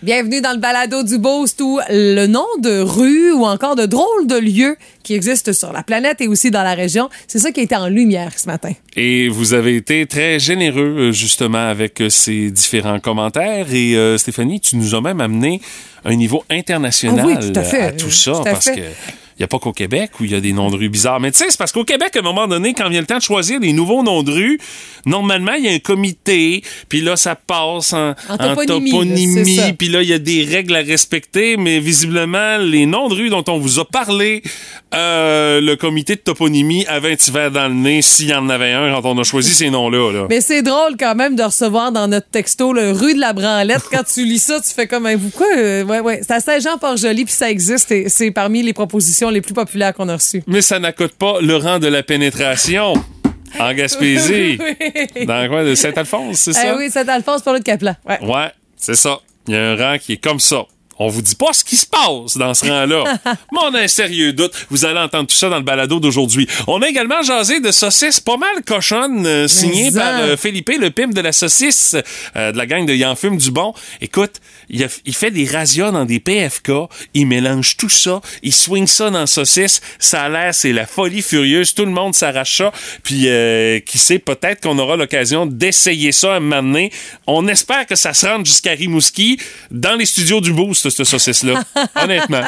Bienvenue dans le balado du Boost où le nom de rue ou encore de drôles de lieux qui existent sur la planète et aussi dans la région, c'est ça qui a été en lumière ce matin. Et vous avez été très généreux euh, justement avec euh, ces différents commentaires et euh, Stéphanie, tu nous as même amené un niveau international Ah oui, tout à fait. tout ça Tout à parce fait. que n'y a pas qu'au Québec où il y a des noms de rues bizarres. Mais tu sais, c'est parce qu'au Québec, à un moment donné, quand vient le temps de choisir des nouveaux noms de rues, normalement, il y a un comité, puis là, ça passe en, En toponymie, puis là, il y a des règles à respecter, mais visiblement, les noms de rues dont on vous a parlé, euh, le comité de toponymie avait un petit verre dans le nez s'il y en avait un quand on a choisi ces noms-là. là. Mais c'est drôle quand même de recevoir dans notre texto le rue de la Branlette. Quand tu lis ça, tu fais comme un vous quoi? Euh, ouais, ouais. C'est à Saint-Jean-Port-Joli, puis ça existe et c'est parmi les propositions les plus populaires qu'on a reçues. Mais ça n'accote pas le rang de la pénétration. En Gaspésie. Dans le coin de Saint-Alphonse, c'est Eh ça? oui, Saint-Alphonse pour le Caplan. Ouais. Ouais, c'est ça. Il y a un rang qui est comme ça. On vous dit pas ce qui se passe dans ce rang-là. Mais on a un sérieux doute. Vous allez entendre tout ça dans le balado d'aujourd'hui. On a également jasé de saucisses pas mal cochonnes, euh, signées par euh, Philippe, le pimp de la saucisse euh, de la gang de Y'en fume du bon. Écoute, il, a- il fait des rasias dans des PFK. Il mélange tout ça. Il swing ça dans la saucisse. Ça a l'air, c'est la folie furieuse. Tout le monde s'arrache ça. Puis, euh, qui sait, peut-être qu'on aura l'occasion d'essayer ça un moment donné. On espère que ça se rende jusqu'à Rimouski dans les studios du Boost, cette saucisse-là. Honnêtement.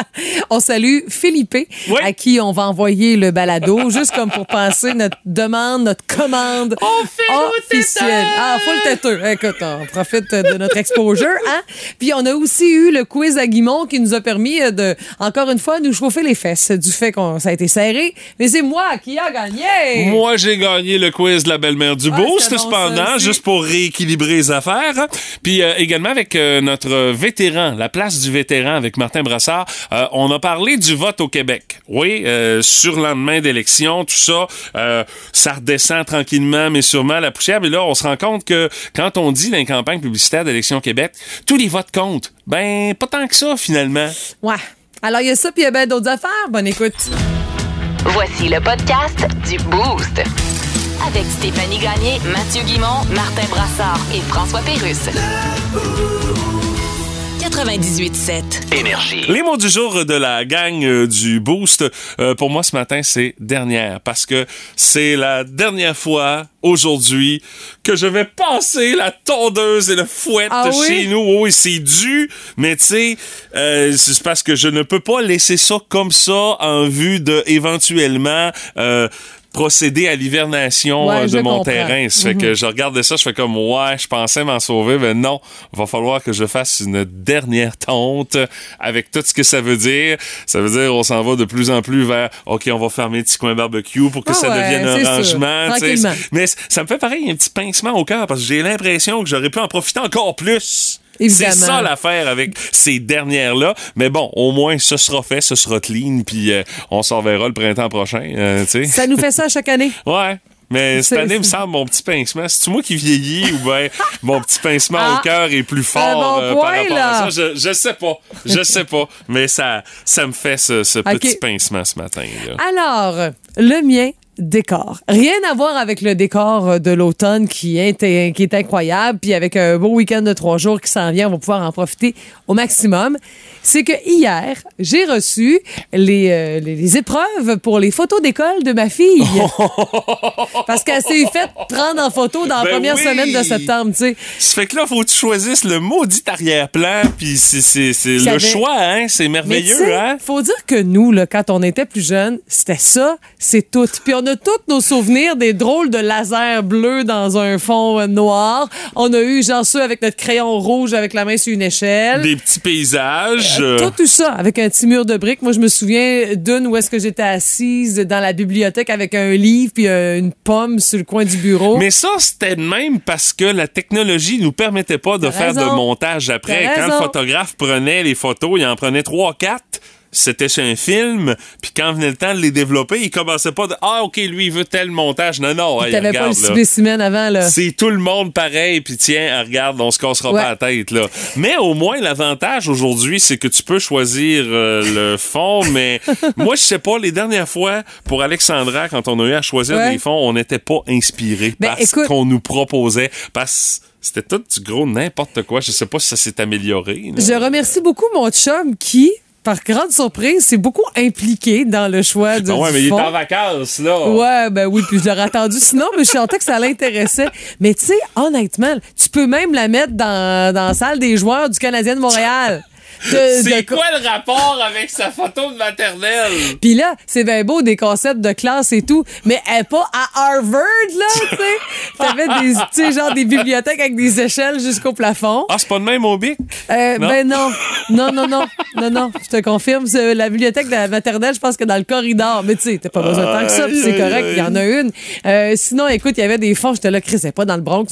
On salue Philippe, Oui. à qui on va envoyer le balado, juste comme pour passer notre demande, notre commande On fait officielle. Ah, full têteux. Écoute, on profite de notre exposure. Hein? Puis on a aussi eu le quiz à Guimont qui nous a permis de, encore une fois, nous chauffer les fesses du fait qu'on ça a été serré. Mais c'est moi qui a gagné. Moi, j'ai gagné le quiz de la belle-mère du Ah, c'est bon, cependant, ça juste pour rééquilibrer les affaires. Puis euh, également avec euh, notre vétéran, la place du vétéran avec Martin Brassard, euh, on a parlé du vote au Québec. Oui, euh, sur lendemain d'élection, tout ça, euh, ça redescend tranquillement, mais sûrement la poussière. Mais là, on se rend compte que quand on dit dans les campagnes publicitaires d'élection Québec, tous les votes comptent. Ben, pas tant que ça, finalement. Ouais. Alors, il y a ça, puis il y a bien d'autres affaires. Bonne écoute. Voici le podcast du Boost. Avec Stéphanie Gagné, Mathieu Guimont, Martin Brassard et François Pérusse. 98.7. Énergie. Les mots du jour de la gang euh, du Boost, euh, pour moi ce matin, c'est dernière. Parce que c'est la dernière fois aujourd'hui que je vais passer la tondeuse et le fouette Ah oui? chez nous. Oui, c'est dû, mais tu sais, euh, c'est parce que je ne peux pas laisser ça comme ça en vue de éventuellement... euh, procéder à l'hivernation Ouais, euh, de mon comprends. terrain. Ça fait que je regardais ça, je fais comme ouais, je pensais m'en sauver, mais non, va falloir que je fasse une dernière tonte avec tout ce que ça veut dire. Ça veut dire on s'en va de plus en plus vers OK, on va fermer le petit coin barbecue pour que Ah ça ouais, devienne un rangement. tu sais. Tranquillement. Mais ça me fait pareil un petit pincement au cœur parce que j'ai l'impression que j'aurais pu en profiter encore plus. Évidemment. C'est ça l'affaire avec ces dernières-là. Mais bon, au moins, ce sera fait, ce sera clean, puis euh, on s'en verra le printemps prochain. euh, tu sais. Ça nous fait ça chaque année. Ouais. Mais cette année, il me semble, mon petit pincement, c'est moi qui vieillis ou bien mon petit pincement Ah, au cœur est plus fort bon euh, point, par rapport là. à ça? Je, je sais pas. Je sais pas. Mais ça, ça me fait ce, ce petit pincement ce matin. Là. Alors, le mien, décor. Rien à voir avec le décor de l'automne qui est, qui est incroyable, puis avec un beau week-end de trois jours qui s'en vient, on va pouvoir en profiter au maximum. C'est que hier, j'ai reçu les, euh, les, les épreuves pour les photos d'école de ma fille. Parce qu'elle s'est faite prendre en photo dans la Ben première oui. semaine de septembre, tu sais. Ça fait que là, faut que tu choisisses le maudit arrière-plan, puis c'est, c'est, c'est Ça le avait- choix, hein? C'est Mais merveilleux, sais, hein? faut dire que nous, là, quand on était plus jeunes, c'était ça, c'est tout. Puis on a tous nos souvenirs des drôles de lasers bleus dans un fond euh, noir. On a eu genre ceux avec notre crayon rouge avec la main sur une échelle. Des petits paysages. euh, Tout, tout ça, avec un petit mur de briques. Moi, je me souviens d'une où est-ce que j'étais assise dans la bibliothèque avec un livre puis euh, une pomme sur le coin du bureau. Mais ça, c'était de même parce que la technologie nous permettait pas de faire de montage après. Quand le photographe prenait les photos, il en prenait trois, quatre. C'était sur un film, puis quand venait le temps de les développer, il commençait pas de Ah, OK, lui, il veut tel montage. Non, non, hey, T'avais pas le regarde, spécimen avant, là. C'est tout le monde pareil, puis tiens, regarde, on se cassera Ouais. pas la tête, là. Mais au moins, l'avantage aujourd'hui, c'est que tu peux choisir euh, le fond, mais moi, je sais pas, les dernières fois, pour Alexandra, quand on a eu à choisir Ouais. des fonds, on n'était pas inspiré Ben, par écoute- ce qu'on nous proposait, parce C'était tout du gros n'importe quoi. Je sais pas si ça s'est amélioré. là. Je remercie beaucoup mon chum qui, par grande surprise, s'est beaucoup impliqué dans le choix du Ah ouais, du mais il est en vacances, là. Ouais, ben oui, puis je l'aurais attendu sinon, mais je sentais que ça l'intéressait. Mais tu sais, honnêtement, tu peux même la mettre dans, dans la salle des joueurs du Canadien de Montréal. C'est quoi le rapport avec sa photo de maternelle? Puis là, c'est bien beau, des concepts de classe et tout, mais elle est pas à Harvard, là, tu sais. T'avais des, tu sais, genre des bibliothèques avec des échelles jusqu'au plafond. Ah, c'est pas de même au bic? Euh, Non? ben non. Non, non, non. Non, non. Je te confirme, la bibliothèque de la maternelle, je pense que dans le corridor. Mais tu sais, t'as pas besoin de tant que ça, puis c'est correct, il y en a une. Euh, sinon, écoute, il y avait des fonds, j'étais là, Chris, c'est pas dans le Bronx.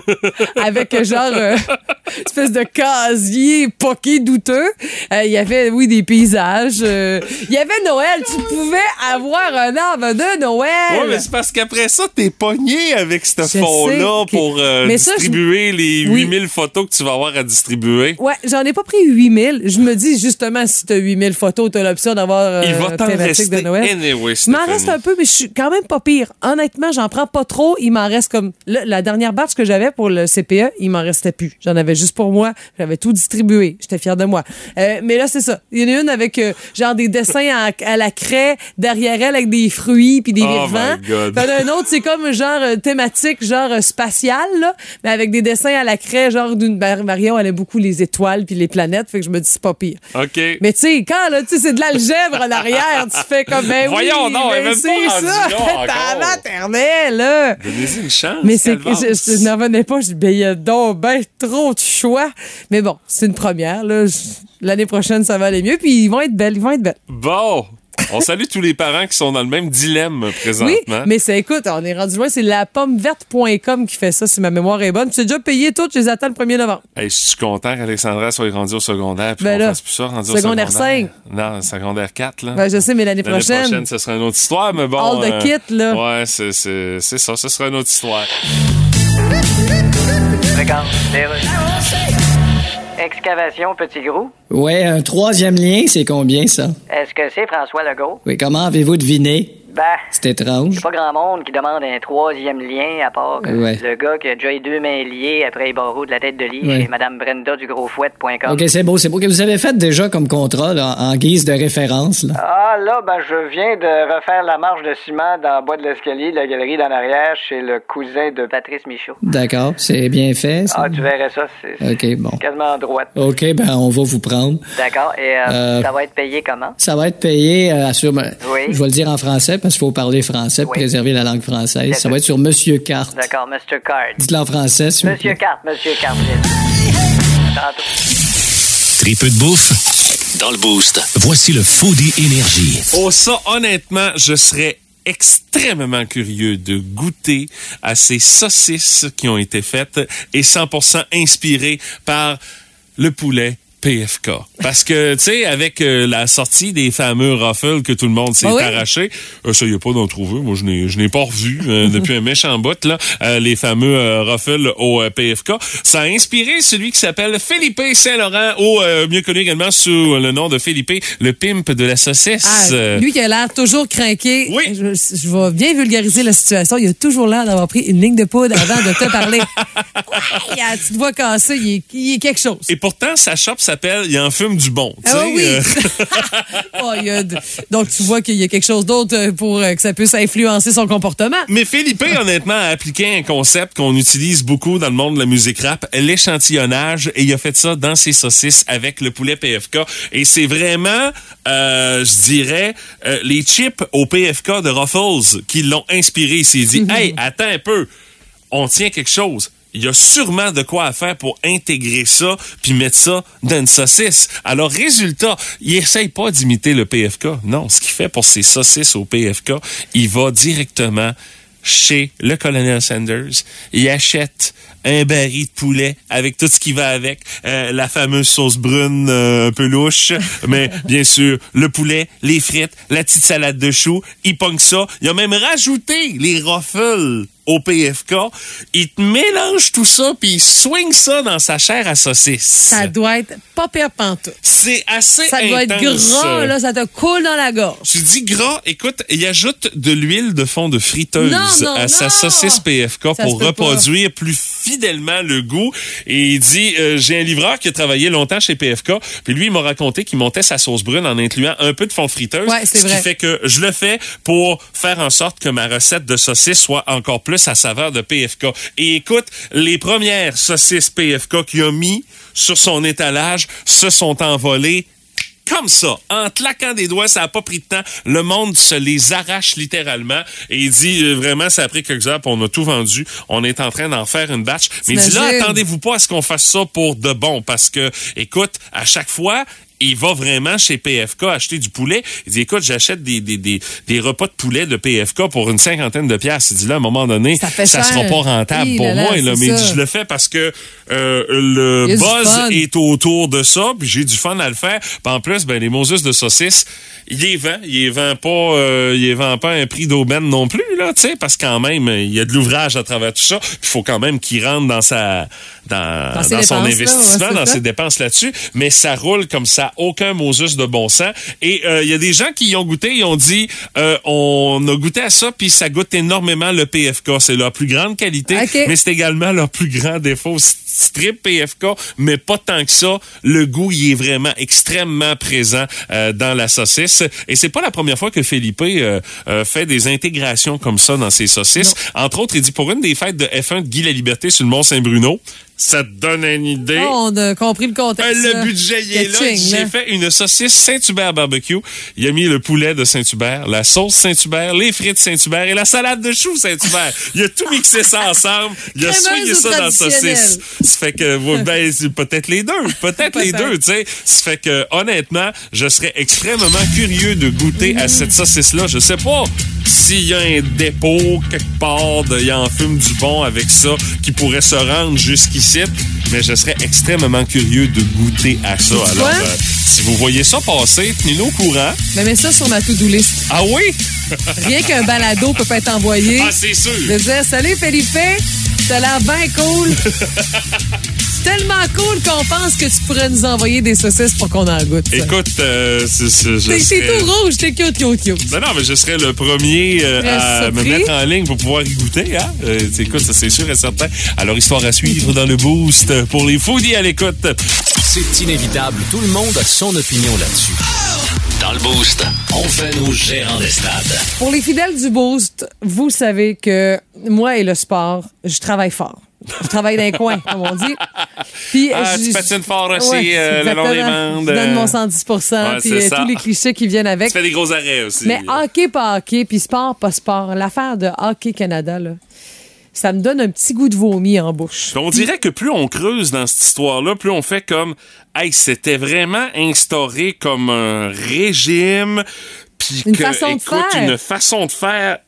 Avec euh, genre, euh, espèce de casier poqué douteux. Euh, Il y avait, oui, des paysages. euh, Il y avait Noël. Tu pouvais avoir un arbre de Noël. Ouais, mais c'est parce qu'après ça, t'es pogné avec ce fond-là pour euh, Mais ça, je- distribuer les Oui. 8000 photos que tu vas avoir à distribuer. Ouais, j'en ai pas pris 8000. Je me dis, justement, si t'as 8000 photos, t'as l'option d'avoir Il va t'en thématique de Noël. anyway, Il m'en reste un peu, mais je suis quand même pas pire. Honnêtement, j'en prends pas trop. Il m'en reste comme. là, la dernière batch que j'avais pour le CPE, il m'en restait plus. J'en avais juste pour moi. J'avais tout distribué. J'étais fière de moi. Euh, mais là, c'est ça. Il y en a une avec euh, genre des dessins à, à la craie derrière elle avec des fruits puis des Oh vivants. my God. Puis il y en a un autre, c'est comme genre euh, thématique, genre euh, spatial, là, mais avec des dessins à la craie, genre d'une. ben, Marion, elle aime beaucoup les étoiles puis les planètes. Fait que je me dis, c'est pas pire. OK. Mais tu sais, quand là, tu sais, c'est de l'algèbre en arrière, tu fais comme ben Voyons oui, est ben même c'est ça, là encore. ta maternelle, là. Donnez-y une chance. Mais c'est que je, je n'en revenais pas, je dis, ben, il y a donc ben trop de choix. Mais bon, c'est une première, là. Je- L'année prochaine, ça va aller mieux, puis ils vont être belles, ils vont être belles. Bon. On salue tous les parents qui sont dans le même dilemme présentement. Oui, mais c'est, écoute, on est rendu loin, c'est la pommeverte.com qui fait ça, si ma mémoire est bonne. C'est déjà payé tout, je les attends le 1er novembre. Hey, je suis content qu'Alexandra soit rendue au secondaire puis Ben qu'on là, fasse plus ça rendu au secondaire secondaire. Non, secondaire 4, là. Ben, je sais, mais l'année L'année prochaine. prochaine, ce sera une autre histoire, mais bon. euh, All the kit, là. Ouais, c'est, c'est, c'est ça, ce sera une autre histoire. Regarde, les rues. Excavation Petit Gros. Ouais, un troisième lien, c'est combien ça? Est-ce que c'est François Legault? Oui, comment avez-vous deviné? Ben, C'est étrange. pas grand monde qui demande un troisième lien à part Ouais. le gars qui a déjà eu deux mains liées après les barreaux de la tête de lit Ouais. chez Madame Brenda du Grosfouette.com. Ok, c'est beau, c'est beau. Que vous avez fait déjà comme contrat là, en guise de référence. Là? Ah là, ben je viens de refaire la marche de ciment dans le bas de l'escalier de la galerie d'en arrière chez le cousin de Patrice Michaud. D'accord, c'est bien fait. ça? Ah, tu verrais ça, c'est Ok, bon. quasiment à droite. Ok, ben on va vous prendre. D'accord, et euh, Euh, ça va être payé comment? Ça va être payé euh, sur. Oui. Je vais le dire en français parce qu'il faut parler français pour Oui. préserver la langue française. Ça va être sur Monsieur Carte. D'accord, Mr. Card. Dites-le en français, s'il vous Monsieur. Carte, Monsieur Carte. Tantôt. Tripeux de bouffe? Dans le boost. Voici le Foodie Énergie. Oh, ça, honnêtement, je serais extrêmement curieux de goûter à ces saucisses qui ont été faites et 100% inspirées par le poulet PFK. Parce que, tu sais, avec euh, la sortie des fameux Ruffles que tout le monde s'est Ah oui? arraché, essayez pas d'en trouver. Moi, je n'ai, je n'ai pas revu euh, depuis un méchant bout, là, euh, les fameux euh, Ruffles au euh, PFK. Ça a inspiré celui qui s'appelle Philippe Saint-Laurent, ou euh, mieux connu également sous le nom de Philippe, le pimp de la saucisse. Ah, Euh, lui qui a l'air toujours craqué. Oui. Je, je vais bien vulgariser la situation. Il a toujours l'air d'avoir pris une ligne de poudre avant de te parler. Il a la petite voix cassée. Il est, il est quelque chose. Et pourtant, sa shop s'appelle Il en fume du bon. Ah oui. euh, Oh, il y a de- Donc, tu vois qu'il y a quelque chose d'autre euh, pour euh, que ça puisse influencer son comportement. Mais Philippe, honnêtement, a appliqué un concept qu'on utilise beaucoup dans le monde de la musique rap, l'échantillonnage, et il a fait ça dans ses saucisses avec le poulet PFK. Et c'est vraiment, euh, je dirais, euh, les chips au PFK de Ruffles qui l'ont inspiré. Il s'est dit, hey, attends un peu, on tient quelque chose. Il y a sûrement de quoi à faire pour intégrer ça puis mettre ça dans une saucisse. Alors, résultat, il essaye pas d'imiter le PFK. Non, ce qu'il fait pour ses saucisses au PFK, il va directement chez le colonel Sanders. Il achète un baril de poulet avec tout ce qui va avec, euh, la fameuse sauce brune euh, un peu louche, mais bien sûr, le poulet, les frites, la petite salade de choux, il pogne ça. Il a même rajouté les ruffles au PFK. Il te mélange tout ça, puis il swing ça dans sa chair à saucisse. Ça doit être pas pire pantoute. C'est assez Ça doit être gras, là. Ça te coule dans la gorge. Tu dis gras, écoute, il ajoute de l'huile de fond de friteuse Non, non, à sa saucisse PFK Ça pour reproduire plus fidèlement le goût. Et il dit, euh, j'ai un livreur qui a travaillé longtemps chez PFK, puis lui, il m'a raconté qu'il montait sa sauce brune en incluant un peu de fond friteuse. Ouais, ce vrai. qui fait que je le fais pour faire en sorte que ma recette de saucisse soit encore plus à saveur de PFK. Et écoute, les premières saucisses PFK qu'il a mis sur son étalage se sont envolées comme ça, en claquant des doigts, ça a pas pris de temps. Le monde se les arrache littéralement. Et il dit euh, vraiment, ça a pris quelques heures, on a tout vendu. On est en train d'en faire une batch. Mais il dit là, attendez-vous pas à ce qu'on fasse ça pour de bon, parce que, écoute, à chaque fois, il va vraiment chez PFK acheter du poulet. Il dit, écoute, j'achète des, des, des, des repas de poulet de PFK pour une cinquantaine de piastres. Il dit, là, à un moment donné, Ça ça sera pas rentable pour là moi. Là, mais il dit, je le fais parce que euh, le buzz est autour de ça, puis j'ai du fun à le faire. Puis en plus, ben les Moses de saucisses, il les vend, il les vend pas, euh, il les vend pas à un prix d'aubaine non plus là, tu sais, parce que quand même il y a de l'ouvrage à travers tout ça. Il faut quand même qu'il rentre dans sa dans, Dans son investissement, ouais, dans ça. ses dépenses là-dessus, mais ça roule comme ça, aucun Moses de bon sens. Et euh, il y a des gens qui y ont goûté, ils ont dit, euh, on a goûté à ça, puis ça goûte énormément le PFK. C'est leur plus grande qualité, Ok. mais c'est également leur plus grand défaut. Strip PFK, mais pas tant que ça. Le goût, il est vraiment extrêmement présent euh, dans la saucisse. Et c'est pas la première fois que Felipe euh, euh, fait des intégrations comme ça dans ses saucisses. Entre autres, il dit pour une des fêtes de F1 de Guy la Liberté sur le Mont-Saint-Bruno, ça te donne une idée. Oh, on a compris le Euh, contexte. le là. budget, il est là. J'ai fait une saucisse Saint-Hubert barbecue. Il a mis le poulet de Saint-Hubert, la sauce Saint-Hubert, les frites Saint-Hubert et la salade de choux Saint-Hubert. Il a tout mixé ça ensemble. Il a soigné ça dans la saucisse. Ça fait que, ben, peut-être les deux. Peut-être les deux, tu sais. Ça fait que, honnêtement, je serais extrêmement curieux de goûter à cette saucisse-là. Je sais pas s'il y a un dépôt quelque part de, il en fume du bon avec ça qui pourrait se rendre jusqu'ici. Mais je serais extrêmement curieux de goûter à ça. Alors, euh, si vous voyez ça passer, tenez-nous au courant. Mais mets ça sur ma to-do list. Ah oui? Rien qu'un balado peut pas être envoyé. Ah, c'est sûr. de dire Salut Felipe, t'as l'air bien cool. Tellement cool qu'on pense que tu pourrais nous envoyer des saucisses pour qu'on en goûte. Écoute, euh, c'est- serais- tout rouge, t'es cute, cute, cute. Non, non, mais je serais le premier euh, à me mettre en ligne pour pouvoir y goûter. Hein? Euh, écoute, ça c'est sûr et certain. Alors, histoire à suivre dans le boost pour les foodies à l'écoute. C'est inévitable, tout le monde a son opinion là-dessus. Dans le Boost, on fait nos gérants d'estrade. Pour les fidèles du Boost, vous savez que moi et le sport, je travaille fort. Je travaille dans les coins, comme on dit. Puis, Ah, je- tu patines fort aussi, Ouais, euh, le long des bandes, Je donne euh. mon 110 Ouais, puis euh, tous les clichés qui viennent avec. Tu fais des gros arrêts aussi. Mais hockey, pas hockey, puis sport, pas sport. L'affaire de Hockey Canada, là, ça me donne un petit goût de vomi en bouche. On dirait que plus on creuse dans cette histoire-là, plus on fait comme, hey, c'était vraiment instauré comme un régime, puis Une que, façon de faire. une façon de faire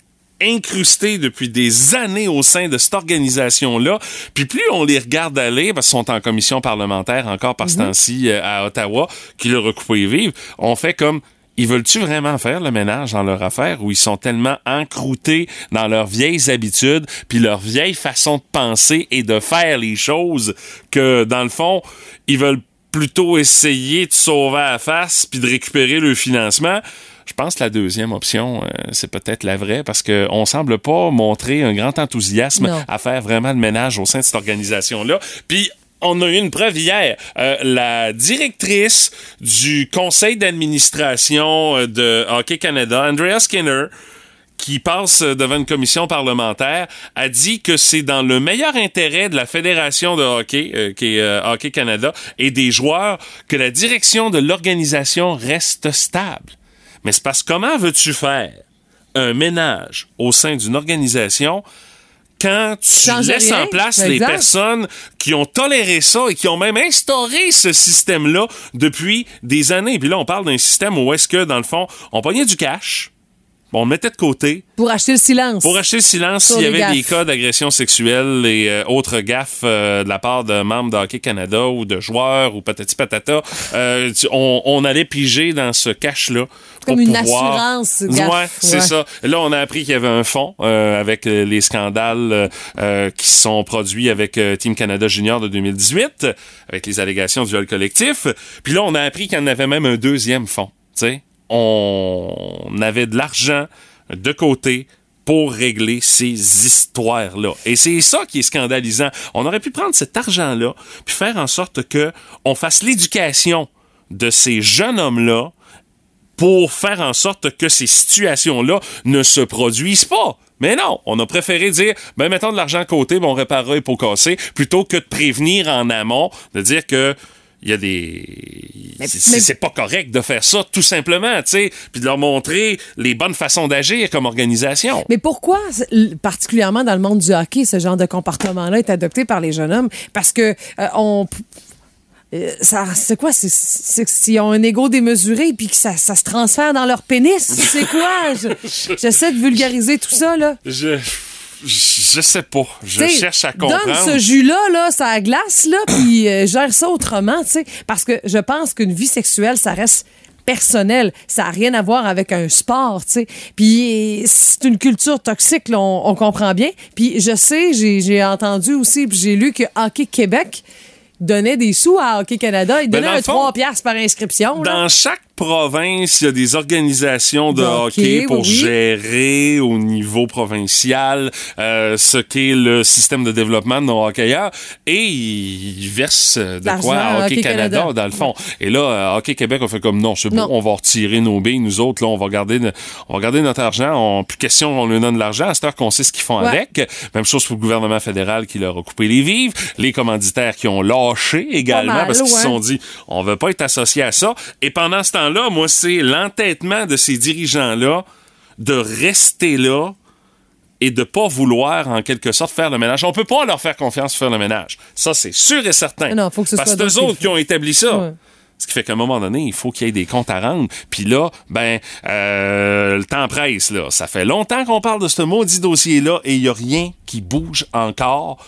incrustée depuis des années au sein de cette organisation-là. Puis plus on les regarde aller, parce qu'ils sont en commission parlementaire encore par ce Mhm. temps-ci euh, à Ottawa, qui le recoupé et vivre, on fait comme, ils veulent-tu vraiment faire le ménage dans leur affaire où ils sont tellement encroutés dans leurs vieilles habitudes puis leur vieille façon de penser et de faire les choses que, dans le fond, ils veulent plutôt essayer de sauver à la face puis de récupérer le financement? Je pense que la deuxième option, euh, c'est peut-être la vraie parce que on semble pas montrer un grand enthousiasme Non. à faire vraiment le ménage au sein de cette organisation-là. Puis on a eu une preuve hier. Euh, la directrice du conseil d'administration euh, de Hockey Canada, Andrea Skinner, qui passe devant une commission parlementaire, a dit que c'est dans le meilleur intérêt de la Fédération de hockey, euh, qui est euh, Hockey Canada, et des joueurs, que la direction de l'organisation reste stable. Mais c'est parce que comment veux-tu faire un ménage au sein d'une organisation quand tu Change laisses rien. en place les Exact. personnes qui ont toléré ça et qui ont même instauré ce système-là depuis des années? Puis là, on parle d'un système où est-ce que, dans le fond, on pognait du cash, on le mettait de côté, Pour acheter le silence. pour acheter le silence s'il y avait des cas d'agression sexuelle et euh, autres gaffes euh, de la part de membres de Hockey Canada ou de joueurs ou patati patata, euh, tu- on, on allait piger dans ce cash-là. Comme une pouvoir- assurance gaffe. Ouais, c'est Ouais. ça. Là, on a appris qu'il y avait un fonds euh, avec les scandales qui sont produits avec Team Canada Junior de 2018, avec les allégations de viol collectif. Puis là, on a appris qu'il y en avait même un deuxième fonds. Tu sais, on avait de l'argent de côté pour régler ces histoires-là. Et c'est ça qui est scandalisant. On aurait pu prendre cet argent-là puis faire en sorte que on fasse l'éducation de ces jeunes hommes-là pour faire en sorte que ces situations-là ne se produisent pas. Mais non, on a préféré dire, ben mettons de l'argent à côté, ben on réparera les pots cassés, plutôt que de prévenir en amont, de dire que il y a des c'est pas correct de faire ça tout simplement, tu sais, puis de leur montrer les bonnes façons d'agir comme organisation. Mais pourquoi, particulièrement dans le monde du hockey, ce genre de comportement-là est adopté par les jeunes hommes? Parce que euh, on. euh, c'est quoi? C'est, s'ils ont un ego démesuré puis que ça, ça se transfère dans leur pénis. C'est quoi? Je- j'essaie de vulgariser tout ça, là. Je je sais pas, je T'sais, cherche à comprendre. Donne ce jus-là, là, ça glace, là, puis euh, gère ça autrement, tu sais. Parce que je pense qu'une vie sexuelle, ça reste personnel. Ça n'a rien à voir avec un sport, tu sais. Puis c'est une culture toxique, là, on, on comprend bien. Puis je sais, j'ai entendu aussi, puis j'ai lu que Hockey Québec donnait des sous à Hockey Canada. Il Ben, donnait un fond, 3 piastres par inscription. là. Dans chaque province, il y a des organisations de De hockey, hockey, pour oui, gérer au niveau provincial euh, ce qu'est le système de développement de nos hockeyeurs et ils versent de quoi à Hockey Canada, Canada. dans le fond. Et là, euh, Hockey Québec a fait comme non, c'est bon, on va retirer nos billes, nous autres, là, on va garder, de- on va garder notre argent. On, plus question, on lui donne de l'argent. À cette heure qu'on sait ce qu'ils font Ouais. avec. Même chose pour le gouvernement fédéral qui leur a coupé les vivres, les commanditaires qui ont lâché également mal, parce qu'ils se ouais. sont dit on veut pas être associé à ça. Et pendant ce temps-là, moi, c'est l'entêtement de ces dirigeants-là de rester là et de pas vouloir, en quelque sorte, faire le ménage. On peut pas leur faire confiance pour faire le ménage. Ça, c'est sûr et certain. Non, faut que ce Parce que eux autres qui ont établi ça. Ouais. Ce qui fait qu'à un moment donné, il faut qu'il y ait des comptes à rendre. Puis là, ben, euh, le temps presse, là. Ça fait longtemps qu'on parle de ce maudit dossier-là et il n'y a rien qui bouge encore.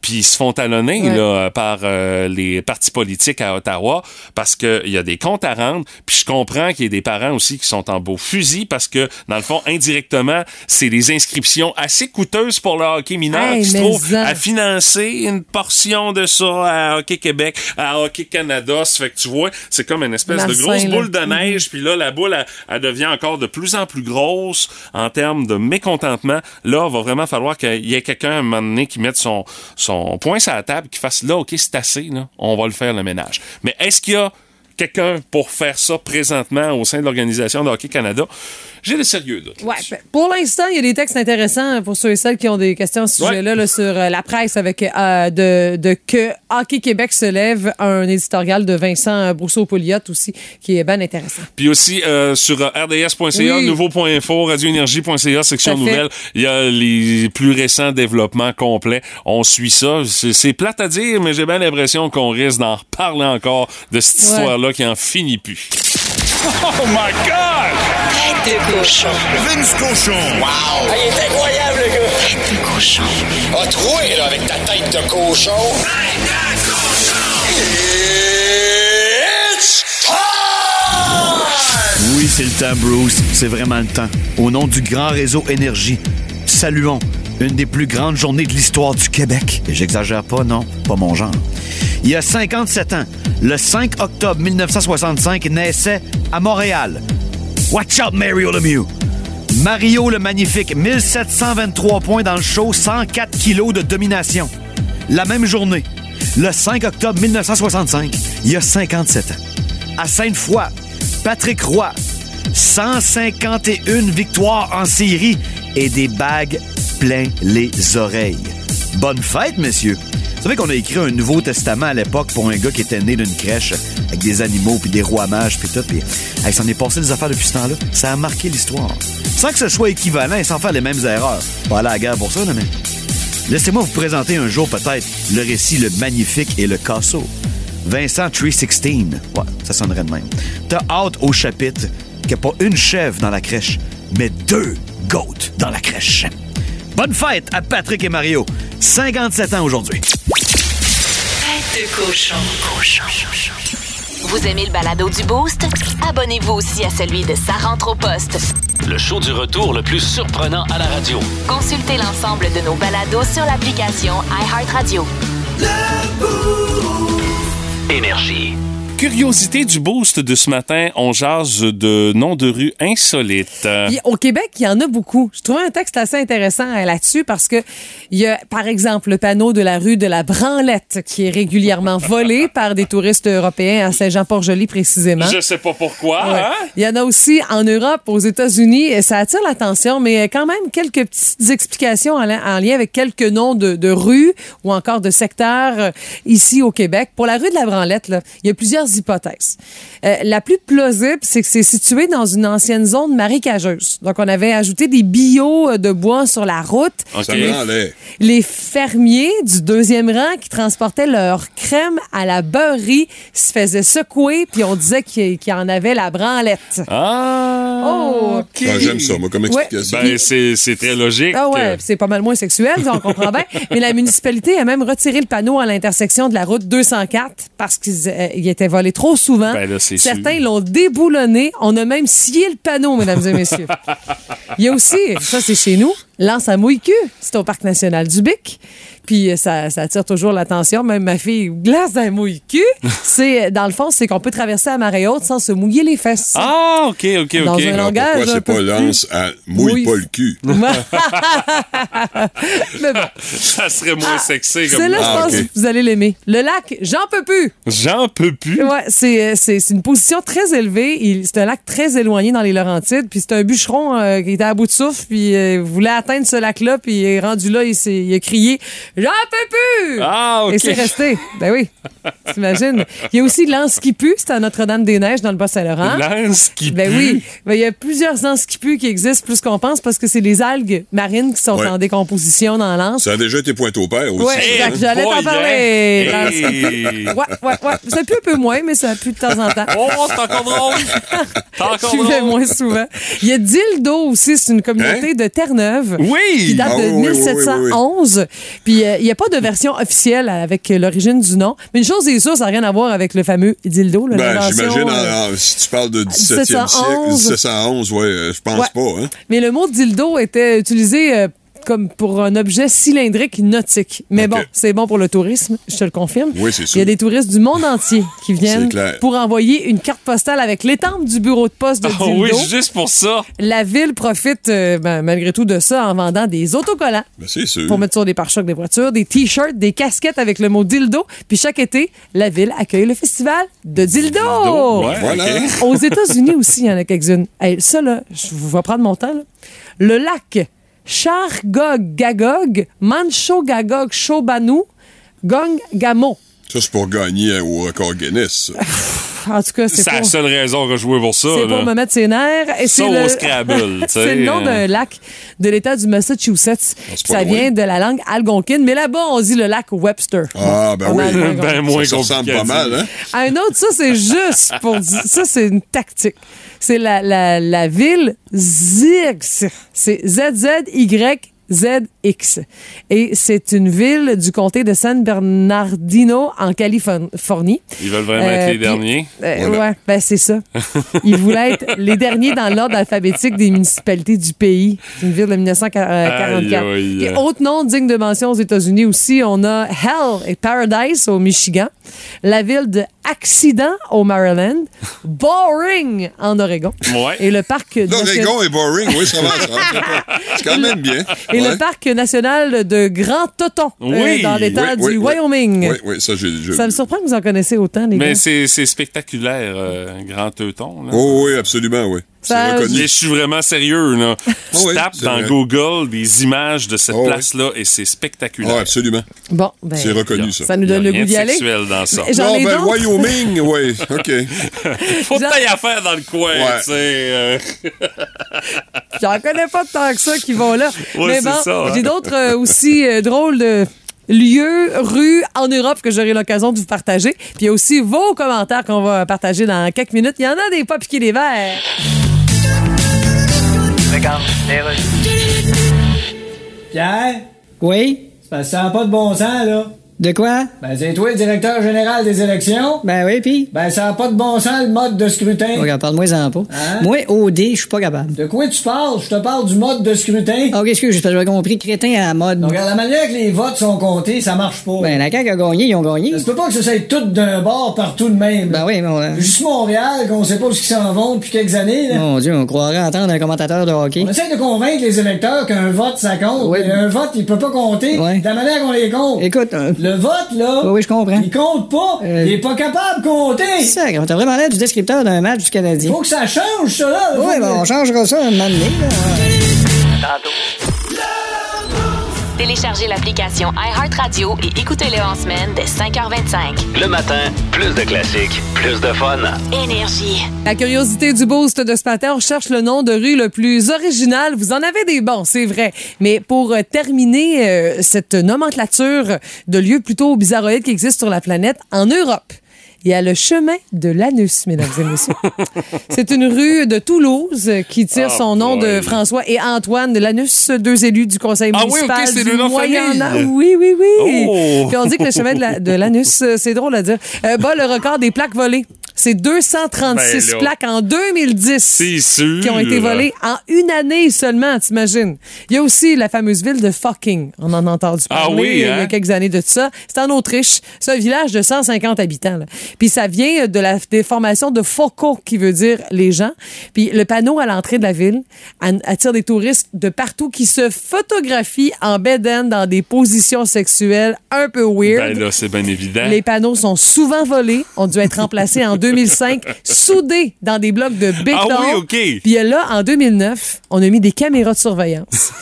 Puis ils se font talonner Ouais. là, par euh, les partis politiques à Ottawa parce qu'il y a des comptes à rendre. Puis je comprends qu'il y ait des parents aussi qui sont en beau fusil parce que, dans le fond, indirectement, c'est des inscriptions assez coûteuses pour le hockey mineur Hey, qui se trouvent à financer une portion de ça à Hockey Québec, à Hockey Canada. Ça fait que tu vois, c'est comme une espèce de grosse boule de neige. Puis là, la boule, elle, elle devient encore de plus en plus grosse en termes de mécontentement. Là, il va vraiment falloir qu'il y ait quelqu'un à un moment donné qui mette son, son point sur la table, qui fasse là, OK, c'est assez, là, on va le faire le ménage. Mais est-ce qu'il y a quelqu'un pour faire ça présentement au sein de l'Organisation de Hockey Canada? J'ai de sérieux doutes. Ouais, ben, pour l'instant, il y a des textes intéressants pour ceux et celles qui ont des questions à ce Ouais. sujet-là là, sur euh, la presse avec euh, de, de que Hockey Québec se lève, un éditorial de Vincent Brousseau-Pouliot aussi, qui est bien intéressant. Puis aussi euh, sur rds.ca, Oui. nouveau.info, radioénergie.ca, section nouvelles, il y a les plus récents développements complets. On suit ça. C'est c'est plate à dire, mais j'ai bien l'impression qu'on risque d'en reparler encore de cette Ouais. histoire-là qui en finit plus. Oh my God! Tête de cochon. Vince Cochon! Wow! il est incroyable, le gars! Tête de cochon. A troué, là, avec ta tête de cochon! Tête de cochon! It's time! Oui, c'est le temps, Bruce. C'est vraiment le temps. Au nom du grand réseau Énergie, saluons une des plus grandes journées de l'histoire du Québec. Et j'exagère pas, non, pas mon genre. Il y a 57 ans, le 5 octobre 1965, naissait à Montréal. Watch out, Mario Lemieux! Mario le Magnifique, 1723 points dans le show, 104 kilos de domination. La même journée, le 5 octobre 1965, il y a 57 ans. À Sainte-Foy, Patrick Roy, 151 victoires en série et des bagues plein les oreilles. Bonne fête, messieurs! Vous savez qu'on a écrit un Nouveau Testament à l'époque pour un gars qui était né d'une crèche avec des animaux, puis des rois mages, puis tout. Puis, s'en est passé des affaires depuis ce temps-là. Ça a marqué l'histoire. Sans que ce soit équivalent et sans faire les mêmes erreurs. Pas aller à la guerre pour ça, là, mais... Laissez-moi vous présenter un jour peut-être le récit Le Magnifique et le Casso. Vincent 316. Ouais, ça sonnerait de même. T'as hâte au chapitre qu'il n'y a pas une chèvre dans la crèche, mais deux goats dans la crèche. Bonne fête à Patrick et Mario. 57 ans aujourd'hui. Tête de cochon. Cochon. Vous aimez le balado du Boost? Abonnez-vous aussi à celui de Sa rentre au poste. Le show du retour le plus surprenant à la radio. Consultez l'ensemble de nos balados sur l'application iHeartRadio. Énergie. Curiosité du boost de ce matin, on jase de noms de rue insolites. Euh, Puis au Québec, il y en a beaucoup. Je trouvais un texte assez intéressant euh, là-dessus parce que il y a, par exemple, le panneau de la rue de la Branlette qui est régulièrement volé par des touristes européens à Saint-Jean-Port-Joli précisément. Je sais pas pourquoi. Ouais. hein? Il y en a aussi en Europe, aux États-Unis. Ça attire l'attention, mais quand même quelques petites explications en, li- en lien avec quelques noms de, de rues ou encore de secteurs euh, ici au Québec. Pour la rue de la Branlette, là, il y a plusieurs hypothèses. Euh, la plus plausible, c'est que c'est situé dans une ancienne zone marécageuse. Donc, on avait ajouté des billots euh, de bois sur la route. OK. Ça me rendait. Les fermiers du deuxième rang qui transportaient leur crème à la beurrerie se faisaient secouer, puis on disait qu'il qu'il y en avait la branlette. Ah. Oh, OK. Ah, J'aime ça, moi, comme explication. Ben, c'est très logique. Ah ouais, c'est pas mal moins sexuel, on comprend bien. Mais la municipalité a même retiré le panneau à l'intersection de la route 204 parce qu'il euh, était volé trop souvent. Ben là, Certains l'ont déboulonné. On a même scié le panneau, mesdames et messieurs. Il y a aussi, ça c'est chez nous, l'anse à mouille-cul. C'est au Parc national du Bic. Puis euh, ça, ça attire toujours l'attention. Même ma fille glace d'un mouille-cul. c'est, dans le fond, c'est qu'on peut traverser à marée haute sans se mouiller les fesses. Ah, OK, OK, Dans OK. un Alors, langage pourquoi un c'est peu pas lance à mouille Oui. pas le cul? Mais bon. Ça serait moins Ah, sexy comme Celle-là, Ah, je pense ok. que vous allez l'aimer. Le lac, j'en peux plus. J'en peux plus. Ouais, c'est, euh, c'est, c'est une position très élevée. Il- C'est un lac très éloigné dans les Laurentides. Puis c'est un bûcheron euh, qui était à bout de souffle. Puis euh, voulait atteindre ce lac-là. Puis il est rendu là, il, s'est- il a crié J'en peux plus! Ah, OK. Et c'est resté. Ben oui. T'imagines? Il y a aussi l'anse qui pue. C'est à Notre-Dame-des-Neiges dans le Bas-Saint-Laurent. Lance qui Ben pue. oui, Ben, il y a plusieurs anses qui puent qui existent plus qu'on pense parce que c'est les algues marines qui sont Ouais. en décomposition dans l'anse. Ça a déjà été pointé au père aussi. Ouais, Eh, exact. J'allais t'en parler. hein? Lance. Hey. Ouais, ouais, ouais. Ça pue un peu moins, mais ça pue de temps en temps. Oh, c'est encore drôle. C'est encore drôle. moins souvent. Il y a Dildo aussi, c'est une communauté de Terre-Neuve. Qui Oui. date Ah de oui, oui, oui, oui, oui. 1711. Puis euh, il n'y a pas de version officielle avec euh, l'origine du nom. Mais une chose est sûre, ça n'a rien à voir avec le fameux dildo. là, Ben, j'imagine, euh, si tu parles de 17e siècle, 1711. 1711, ouais, je pense Ouais. pas, hein. Mais le mot dildo était utilisé euh, comme pour un objet cylindrique nautique. Mais bon, c'est bon pour le tourisme, je te le confirme. Oui, c'est Il y sûr. a des touristes du monde entier qui viennent pour envoyer une carte postale avec l'étampe du bureau de poste de Ah dildo. oui, juste pour ça. La ville profite euh, ben, malgré tout de ça en vendant des autocollants Ben, c'est sûr. pour mettre sur des pare-chocs des voitures, des t-shirts, des casquettes avec le mot dildo. Puis chaque été, la ville accueille le festival de dildo. Ouais, Voilà. Aux États-Unis aussi, il y en a quelques-unes. Hey, ça, là, je vais prendre mon temps. là. Le lac Chargog-Gagog, Manchogagog Shobanu, Gong-Gamo. Ça, c'est pour gagner au record Guinness. En tout cas, c'est C'est la pour, seule raison que je jouais pour ça. c'est pour me mettre ses nerfs. Et Ça c'est le- Scrabble, c'est le nom d'un lac de l'État du Massachusetts. Ah, Ça loin. vient de la langue algonquine. Mais là-bas, on dit le lac Webster. Ah, ben oui. Ben moins ça ressemble pas mal, hein? Un autre, ça, c'est juste pour dire. Ça, c'est une tactique. C'est la, la, la ville Zix. C'est Z-Z-Y. ZX. Et c'est une ville du comté de San Bernardino en Californie. Ils veulent vraiment Euh, être les puis- derniers. Euh, Voilà. Ouais, ben c'est ça. Ils voulaient être les derniers dans l'ordre alphabétique des municipalités du pays. C'est une ville de 1944. Aïe, aïe. Et autre nom digne de mention aux États-Unis aussi, on a Hell et Paradise au Michigan, la ville de Accident au Maryland, Boring en Oregon. Ouais. Et le parc L'Oregon est boring, oui, ça va, ça va. C'est quand même bien. et Ouais. le parc national de Grand Toton euh, Oui, dans l'État oui, du oui. Wyoming. Oui, oui, ça, j'ai. j'ai- Ça me surprend que vous en connaissez autant, les Mais gars. c'est c'est spectaculaire, euh, Grand Teuton. Là. Oh, oui, absolument, oui. C'est Ça- Mais reconnu. je suis vraiment sérieux, là. Tu Ah oui, tapes c'est dans vrai. Google des images de cette Ah place-là et c'est spectaculaire. Ah, absolument. Bon, ben, C'est reconnu, ça. ça nous donne le goût d'y aller. sexuel dans ça. Non, ai ben. Wyoming, oui, OK. Faut Genre- que t'ailles à faire dans le coin, Ouais. tu sais. euh. J'en connais pas tant que ça qui vont là. Ouais, Mais c'est bon, ça, hein. j'ai d'autres euh, aussi euh, drôles de lieux, rues en Europe que j'aurai l'occasion de vous partager. Puis il y a aussi vos commentaires qu'on va partager dans quelques minutes. Il y en a des pas piqués des verres. Pierre? Oui? C'est parce que ça n'a pas de bon sens, là. De quoi? Ben, c'est toi le directeur général des élections? Ben oui, pis? Ben, ça a pas de bon sens, le mode de scrutin. Regarde, parle-moi-en pas. Hein? Moi, OD, je suis pas capable. De quoi tu parles? Je te parle du mode de scrutin. Ah, Ok, excuse, j'ai pas compris, crétin à la mode. Donc, regarde, la manière que les votes sont comptés, ça marche pas. Ben, la CAQ a gagné, ils ont gagné. Ça se peut pas que ça soit tout d'un bord partout de même. Ben oui, mais on, Juste Montréal, qu'on sait pas où ils s'en vont depuis quelques années, là. Mon Dieu, on croirait entendre un commentateur de hockey. On essaie de convaincre les électeurs qu'un vote, ça compte. Oui. Mais un vote, il peut pas compter Ouais. de la manière qu'on les compte. Écoute, euh, Le vote, là, oui, oui, je comprends. il compte pas. Euh, Il est pas capable de compter. Sacre, t'as vraiment l'air du descripteur d'un match du Canadien. Faut que ça change, ça, là. Oui, ben, on changera ça un moment donné, là. Téléchargez l'application iHeartRadio et écoutez-le en semaine dès 5h25. Le matin, plus de classiques, plus de fun. Énergie. La curiosité du boost de ce matin, on cherche le nom de rue le plus original. Vous en avez des bons, c'est vrai. Mais pour euh, terminer euh, cette nomenclature de lieux plutôt bizarroïdes qui existent sur la planète, en Europe, il y a le chemin de l'anus, mesdames et messieurs. C'est une rue de Toulouse qui tire Oh son nom de boy. François et Antoine de l'anus, deux élus du conseil Ah oui, municipal c'est du Moyen famille. Oui, oui, oui. Oh. Puis on dit que le chemin de la- de l'anus, c'est drôle à dire, euh, bat le record des plaques volées. C'est 236 Ben plaques en 2010 C'est sûr. qui ont été volées en une année seulement, t'imagines? Il y a aussi la fameuse ville de Fucking. On en a entendu Ah parler il y a hein? quelques années de ça. C'est en Autriche. C'est un village de 150 habitants. là. Puis ça vient de la déformation de Foco, qui veut dire les gens. Puis le panneau à l'entrée de la ville attire des touristes de partout qui se photographient en bedaine dans des positions sexuelles un peu weird. Ben là, c'est bien évident. Les panneaux sont souvent volés, ont dû être remplacés en 2005, soudés dans des blocs de béton. Ah oui, OK. Puis là, en 2009, on a mis des caméras de surveillance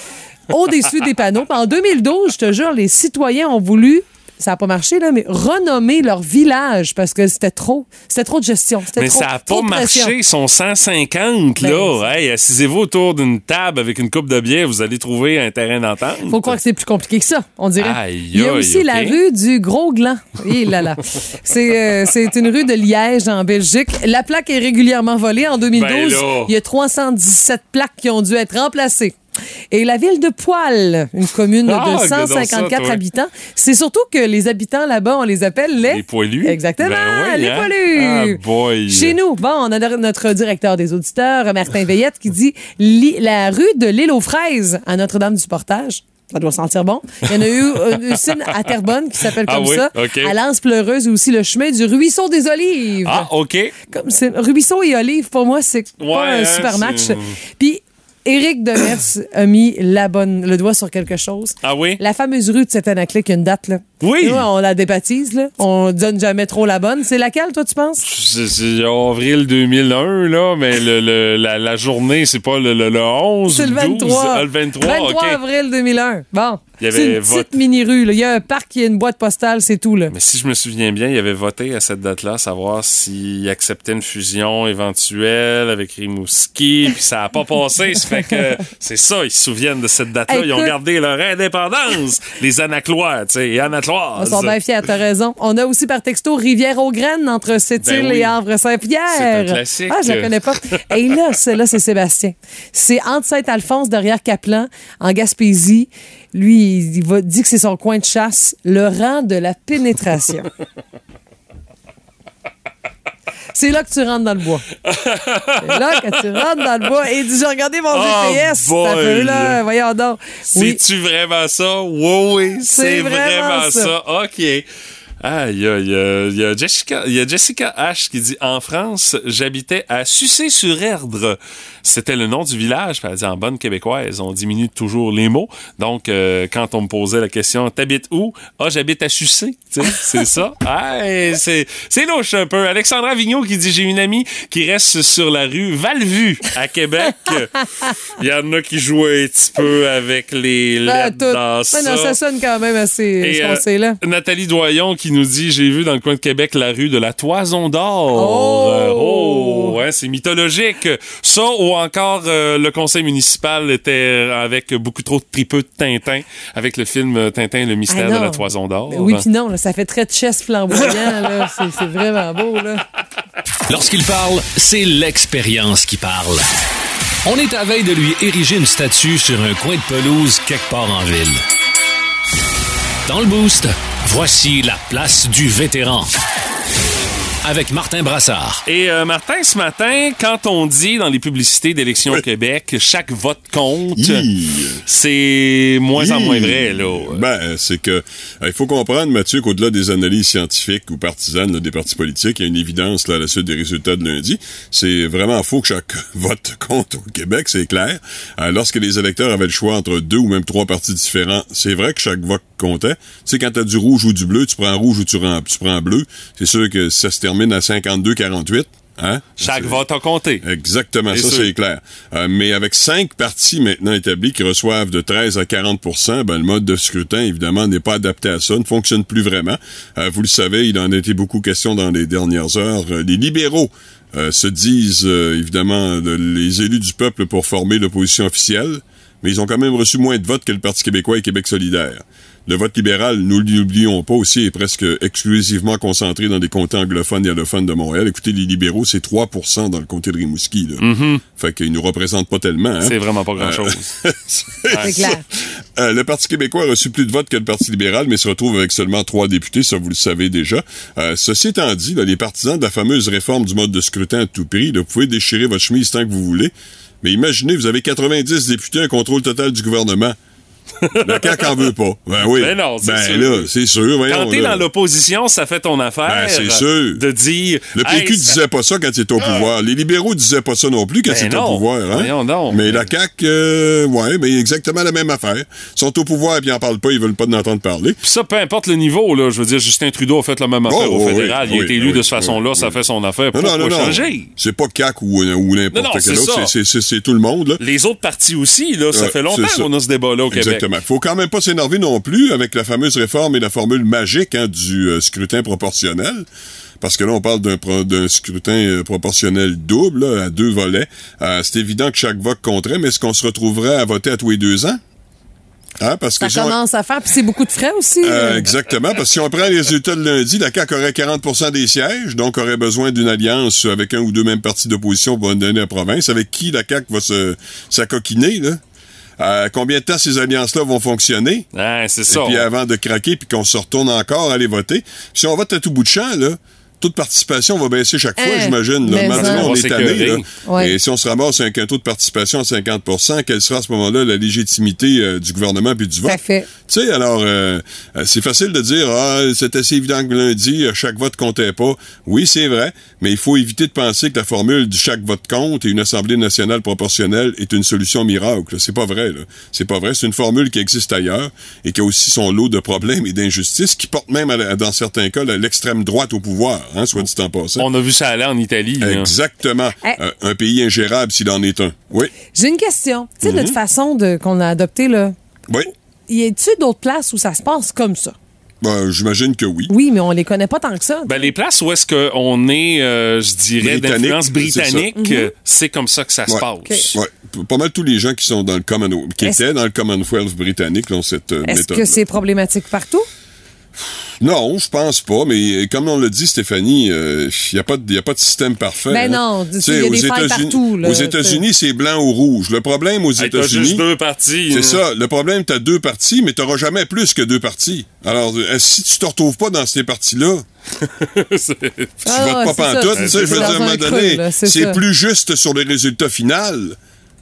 au-dessus des panneaux. Puis en 2012, je te jure, les citoyens ont voulu ça n'a pas marché, là, mais renommer leur village parce que c'était trop. C'était trop de gestion. Mais trop- ça n'a pas marché. Ils sont 150, Ben, là. Hey, assisez-vous autour d'une table avec une coupe de bière, vous allez trouver un terrain d'entente. Faut croire que c'est plus compliqué que ça, on dirait. Aïe, Il y a aussi la rue du Gros Gland. Eh là là. C'est euh, c'est une rue de Liège en Belgique. La plaque est régulièrement volée. En 2012, Ben il y a 317 plaques qui ont dû être remplacées. Et la ville de Poil, une commune Ah, de regarde 154 ça, toi. habitants, c'est surtout que les habitants là-bas, on les appelle les... Les poilus. Exactement, Ben oui, les hein? poilus. Ah, boy. Chez nous, bon, on a notre directeur des auditeurs, Martin Veillette, qui dit la rue de l'île aux fraises à Notre-Dame-du-Portage. Ça doit sentir bon. Il y en a eu une usine à Terrebonne qui s'appelle Ah comme oui? ça. OK. À l'Anse Pleureuse aussi le chemin du ruisseau des Olives. Ah, OK. Comme c'est ruisseau et olive pour moi c'est Ouais, pas un hein, super match. Puis Éric Demers a mis la bonne, le doigt sur quelque chose. Ah oui? La fameuse rue de Saint-Anaclet qui a une date, là. Oui. On la débaptise, là. On donne jamais trop la bonne. C'est laquelle, toi, tu penses? C'est avril 2001, là, mais le, le- la, la journée, c'est pas le, le, le 11 C'est le ou 12. 23. Ah, le 23, 23 OK. avril 2001. Bon. Il y avait C'est une vote. petite mini-rue. Il y a un parc, il y a une boîte postale, c'est tout, là. Mais si je me souviens bien, il avait voté à cette date-là, savoir s'il acceptait une fusion éventuelle avec Rimouski, puis ça a pas passé. ça fait que c'est ça, ils se souviennent de cette date-là. Ils ont Écoute- gardé leur indépendance, les Anaclois, tu sais, sont bien fiers, t'as raison. On a aussi par texto Rivière-aux-Graines entre Sept-Îles Ben oui. et Havre-Saint-Pierre. C'est un classique. Ah, je la connais pas. Et là, celle-là, c'est Sébastien. C'est entre Saint-Alphonse, derrière Caplan, en Gaspésie. Lui, il, il va, dit que c'est son coin de chasse, le rang de la pénétration. C'est là que tu rentres dans le bois. C'est là que tu rentres dans le bois. Et j'ai regardé mon Oh GPS. peut, là. Voyons donc. Oui. C'est-tu vraiment ça? Oui, oui, C'est c'est vraiment vraiment, ça. ça. OK. Ah, il y y y a Jessica, il y a Jessica H qui dit En France, j'habitais à Sucé-sur-Erdre. C'était le nom du village. Elle dit en bonne québécoise, on diminue toujours les mots. Donc, euh, quand on me posait la question T'habites où? Ah, j'habite à Sucé. C'est ça. Ah, c'est, c'est louche un peu. Alexandra Vigneault qui dit J'ai une amie qui reste sur la rue Valvu à Québec. Il y en a qui jouent un petit peu avec les lettres tout. dans Ouais, ça. non, ça sonne quand même assez, Et, euh, là. Nathalie Doyon qui nous dit j'ai vu dans le coin de Québec la rue de la Toison d'Or. Oh! Euh, oh, ouais, c'est mythologique. Ça ou encore euh, le conseil municipal était avec beaucoup trop de tripeux de Tintin avec le film euh, Tintin le mystère Ah, de la Toison d'Or. Ben oui, puis non, là, ça fait très chess flamboyant. c'est vraiment beau. Là. Lorsqu'il parle, c'est l'expérience qui parle. On est à veille de lui ériger une statue sur un coin de pelouse quelque part en ville. Dans le boost, voici la place du vétéran. Avec Martin Brassard. Et euh, Martin, ce matin, quand on dit dans les publicités d'élections au Québec, chaque vote compte, c'est moins en moins vrai, là. Ben, c'est que euh, il faut comprendre, Mathieu, qu'au-delà des analyses scientifiques ou partisanes là, des partis politiques, il y a une évidence là, à la suite des résultats de lundi. C'est vraiment faux que chaque vote compte au Québec, c'est clair. Euh, lorsque les électeurs avaient le choix entre deux ou même trois partis différents, c'est vrai que chaque vote comptait. Tu sais, quand t'as du rouge ou du bleu, tu prends rouge ou tu prends, tu prends bleu. C'est sûr que ça se termine à 52-48. Hein? Chaque vote a compté. Exactement, ça c'est clair. Euh, mais avec cinq partis maintenant établis qui reçoivent de 13 à 40 ben, le mode de scrutin, évidemment, n'est pas adapté à ça, ne fonctionne plus vraiment. Euh, vous le savez, il en a été beaucoup question dans les dernières heures. Euh, les libéraux euh, se disent, évidemment, le- les élus du peuple pour former l'opposition officielle, mais ils ont quand même reçu moins de votes que le Parti québécois et Québec solidaire. Le vote libéral, nous l'oublions pas aussi, est presque exclusivement concentré dans des comtés anglophones et allophones de Montréal. Écoutez, les libéraux, c'est 3 dans le comté de Rimouski. Là. Fait qu'ils nous représentent pas tellement. hein. C'est vraiment pas grand-chose. C'est clair. Euh, le Parti québécois a reçu plus de votes que le Parti libéral, mais se retrouve avec seulement trois députés, ça vous le savez déjà. Euh, ceci étant dit, là, les partisans de la fameuse réforme du mode de scrutin à tout prix, là, vous pouvez déchirer votre chemise tant que vous voulez, mais imaginez, vous avez 90 députés, un contrôle total du gouvernement. La CAQ en veut pas. Ben oui. Ben non, c'est ben sûr. là, c'est sûr. voyons, Quand t'es là. dans l'opposition, ça fait ton affaire. Ben, c'est sûr. De dire. Le PQ Hey, ça- disait pas ça quand il était au pouvoir. Les libéraux disaient pas ça non plus quand Ben au pouvoir. Hein? Voyons donc. Mais la CAQ, euh, ouais, mais exactement la même affaire. Ils sont au pouvoir et ils en parlent pas, ils veulent pas en entendre parler. Puis ça, peu importe le niveau, là. Je veux dire, Justin Trudeau a fait la même affaire Oh, au oui, fédéral. il a oui, été élu oui, de cette façon-là, oui. ça fait son affaire. Non, Pourquoi non, non, non. changer? C'est pas CAQ ou, non, n'importe quel autre. C'est- c'est- C'est c'est tout le monde, là. Les autres partis aussi, là, ça fait longtemps qu'on a ce débat-là au Québec. Exactement. Faut quand même pas s'énerver non plus avec la fameuse réforme et la formule magique hein, du euh, scrutin proportionnel. Parce que là, on parle d'un scrutin euh, proportionnel double, là, à deux volets. Euh, c'est évident que chaque vote compterait, mais est-ce qu'on se retrouverait à voter à tous les deux ans? Hein, parce Ça que si on- commence à faire, puis c'est beaucoup de frais aussi. Euh, exactement, parce que si on prend les résultats de lundi, la CAQ aurait 40% des sièges, donc aurait besoin d'une alliance avec un ou deux mêmes partis d'opposition pour donner la province. Avec qui la CAQ va se s'acoquiner, là? Euh, combien de temps ces alliances-là vont fonctionner? Ah, c'est ça. Et puis avant de craquer, puis qu'on se retourne encore à aller voter. Si on vote à tout bout de champ, là, toute participation va baisser chaque fois, Hein, j'imagine. là. Maintenant, on est tanné. Ouais. Et si on se ramasse avec un taux de participation de 50% quelle sera à ce moment-là la légitimité euh, du gouvernement puis du vote? Tout à fait. Tu sais, alors, euh, euh, c'est facile de dire, ah, c'est assez évident que lundi, euh, chaque vote comptait pas. Oui, c'est vrai, mais il faut éviter de penser que la formule du chaque vote compte et une Assemblée nationale proportionnelle est une solution miracle. C'est pas vrai, là. C'est pas vrai. C'est une formule qui existe ailleurs et qui a aussi son lot de problèmes et d'injustices qui porte même, à dans certains cas, l'extrême droite au pouvoir, hein, soit dit en passant. On a vu ça aller en Italie. Exactement. Eh. Euh, un pays ingérable s'il en est un. Oui. J'ai une question. Tu sais, Mhm. notre façon de, qu'on a adopté, là, Oui. y a-tu d'autres places où ça se passe comme ça? Ben, j'imagine que oui. Oui, mais on les connaît pas tant que ça. Ben, les places où est-ce qu'on est, euh, je dirais, Britannique, d'influence c'est britannique, ça. euh, c'est comme ça que ça se passe. Ouais. Pas mal tous les gens qui sont dans le Commonwealth, qui étaient dans le Commonwealth britannique, ont cette euh, Est-ce méthode. que c'est problématique partout? Non, je pense pas, mais euh, comme on l'a dit, Stéphanie, il n'y a, pas de- y a pas de système parfait. Ben hein. non, Tu il sais, y a aux des partout, là, Aux États-Unis, c'est blanc ou rouge. Le problème aux Hey, t'as États-Unis. juste deux parties. C'est ça. Le problème, t'as deux partis, mais t'auras jamais plus que deux partis. Alors, euh, si tu te retrouves pas dans ces partis-là, C'est- tu Ah, votes ouais, pas pantoute. Tu je veux dire, à un moment donné, c'est plus juste sur le résultat final.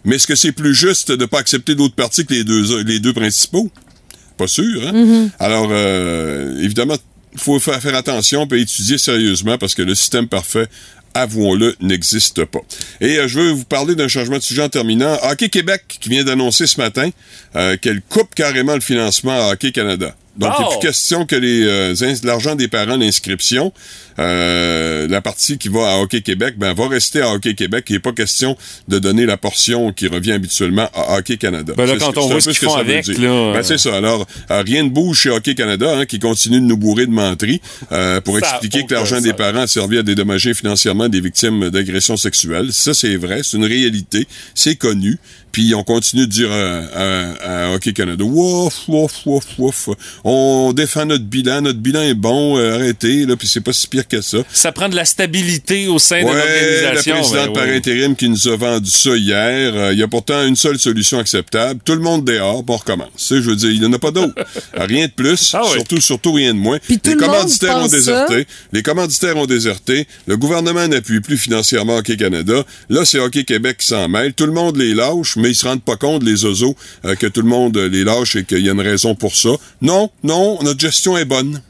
Mais est-ce que c'est plus juste de pas accepter d'autres partis que les deux, les deux principaux? Pas sûr, hein? Mm-hmm. Alors, euh, évidemment, il faut faire, faire attention et étudier sérieusement parce que le système parfait, avouons-le, n'existe pas. Et euh, je veux vous parler d'un changement de sujet en terminant. Hockey Québec qui vient d'annoncer ce matin euh, qu'elle coupe carrément le financement à Hockey Canada. Donc, il n'est Oh! plus question que les euh, l'argent des parents d'inscription, euh, la partie qui va à Hockey Québec, ben, va rester à Hockey Québec. Il n'est pas question de donner la portion qui revient habituellement à Hockey Canada. Ben là, quand on voit ce qu'ils font avec, là, Ben, euh, c'est ça. Alors, euh, rien de bouge chez Hockey Canada, hein, qui continue de nous bourrer de menteries euh, pour Ça expliquer que l'argent des parents a servi à dédommager financièrement des victimes d'agressions sexuelles. Ça, c'est vrai. C'est une réalité. C'est connu. puis on continue de dire à, à- à Hockey Canada, wouf, wouf, wouf, wouf, on défend notre bilan, notre bilan est bon, euh, arrêtez, là, puis c'est pas si pire que ça. Ça prend de la stabilité au sein de Ouais, la l'organisation. présidente ben par oui. intérim qui nous a vendu ça hier. euh, Il y a pourtant une seule solution acceptable. Tout le monde dehors, puis on recommence. Je veux dire, il n'y en a pas d'autre. rien de plus, Ah oui. surtout, surtout rien de moins. Puis tout Les commanditaires ont déserté. Les commanditaires ont déserté. Le gouvernement n'appuie plus financièrement Hockey Canada. Là, c'est Hockey Québec qui s'en mêle. Tout le monde les lâche, mais ils se rendent pas compte, les oiseaux, euh, que tout le monde les lâche et qu'il y a une raison pour ça. Non, non, notre gestion est bonne.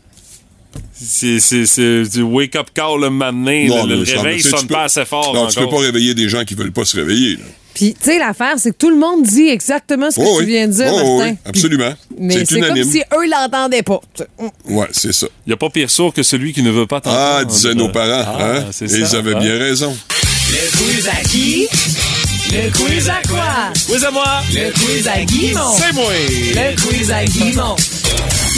C'est du wake-up call le matin. Non, le, réveil sonne tu peux- pas assez fort Non, tu peux pas réveiller des gens qui veulent pas se réveiller. là. Puis, tu sais, l'affaire, c'est que tout le monde dit exactement ce que Oh tu oui. viens de dire, Oh Martin. oui, absolument. Mais C'est comme si eux l'entendaient pas. Ouais, c'est ça. Il n'y a pas pire sourd que celui qui ne veut pas t'entendre. Ah, disaient nos parents. Ah, hein? Et ils avaient hein? bien raison. Le? Le quiz à quoi? Oui, à moi. Le quiz à Guimont. C'est moi. Le quiz à Guimont.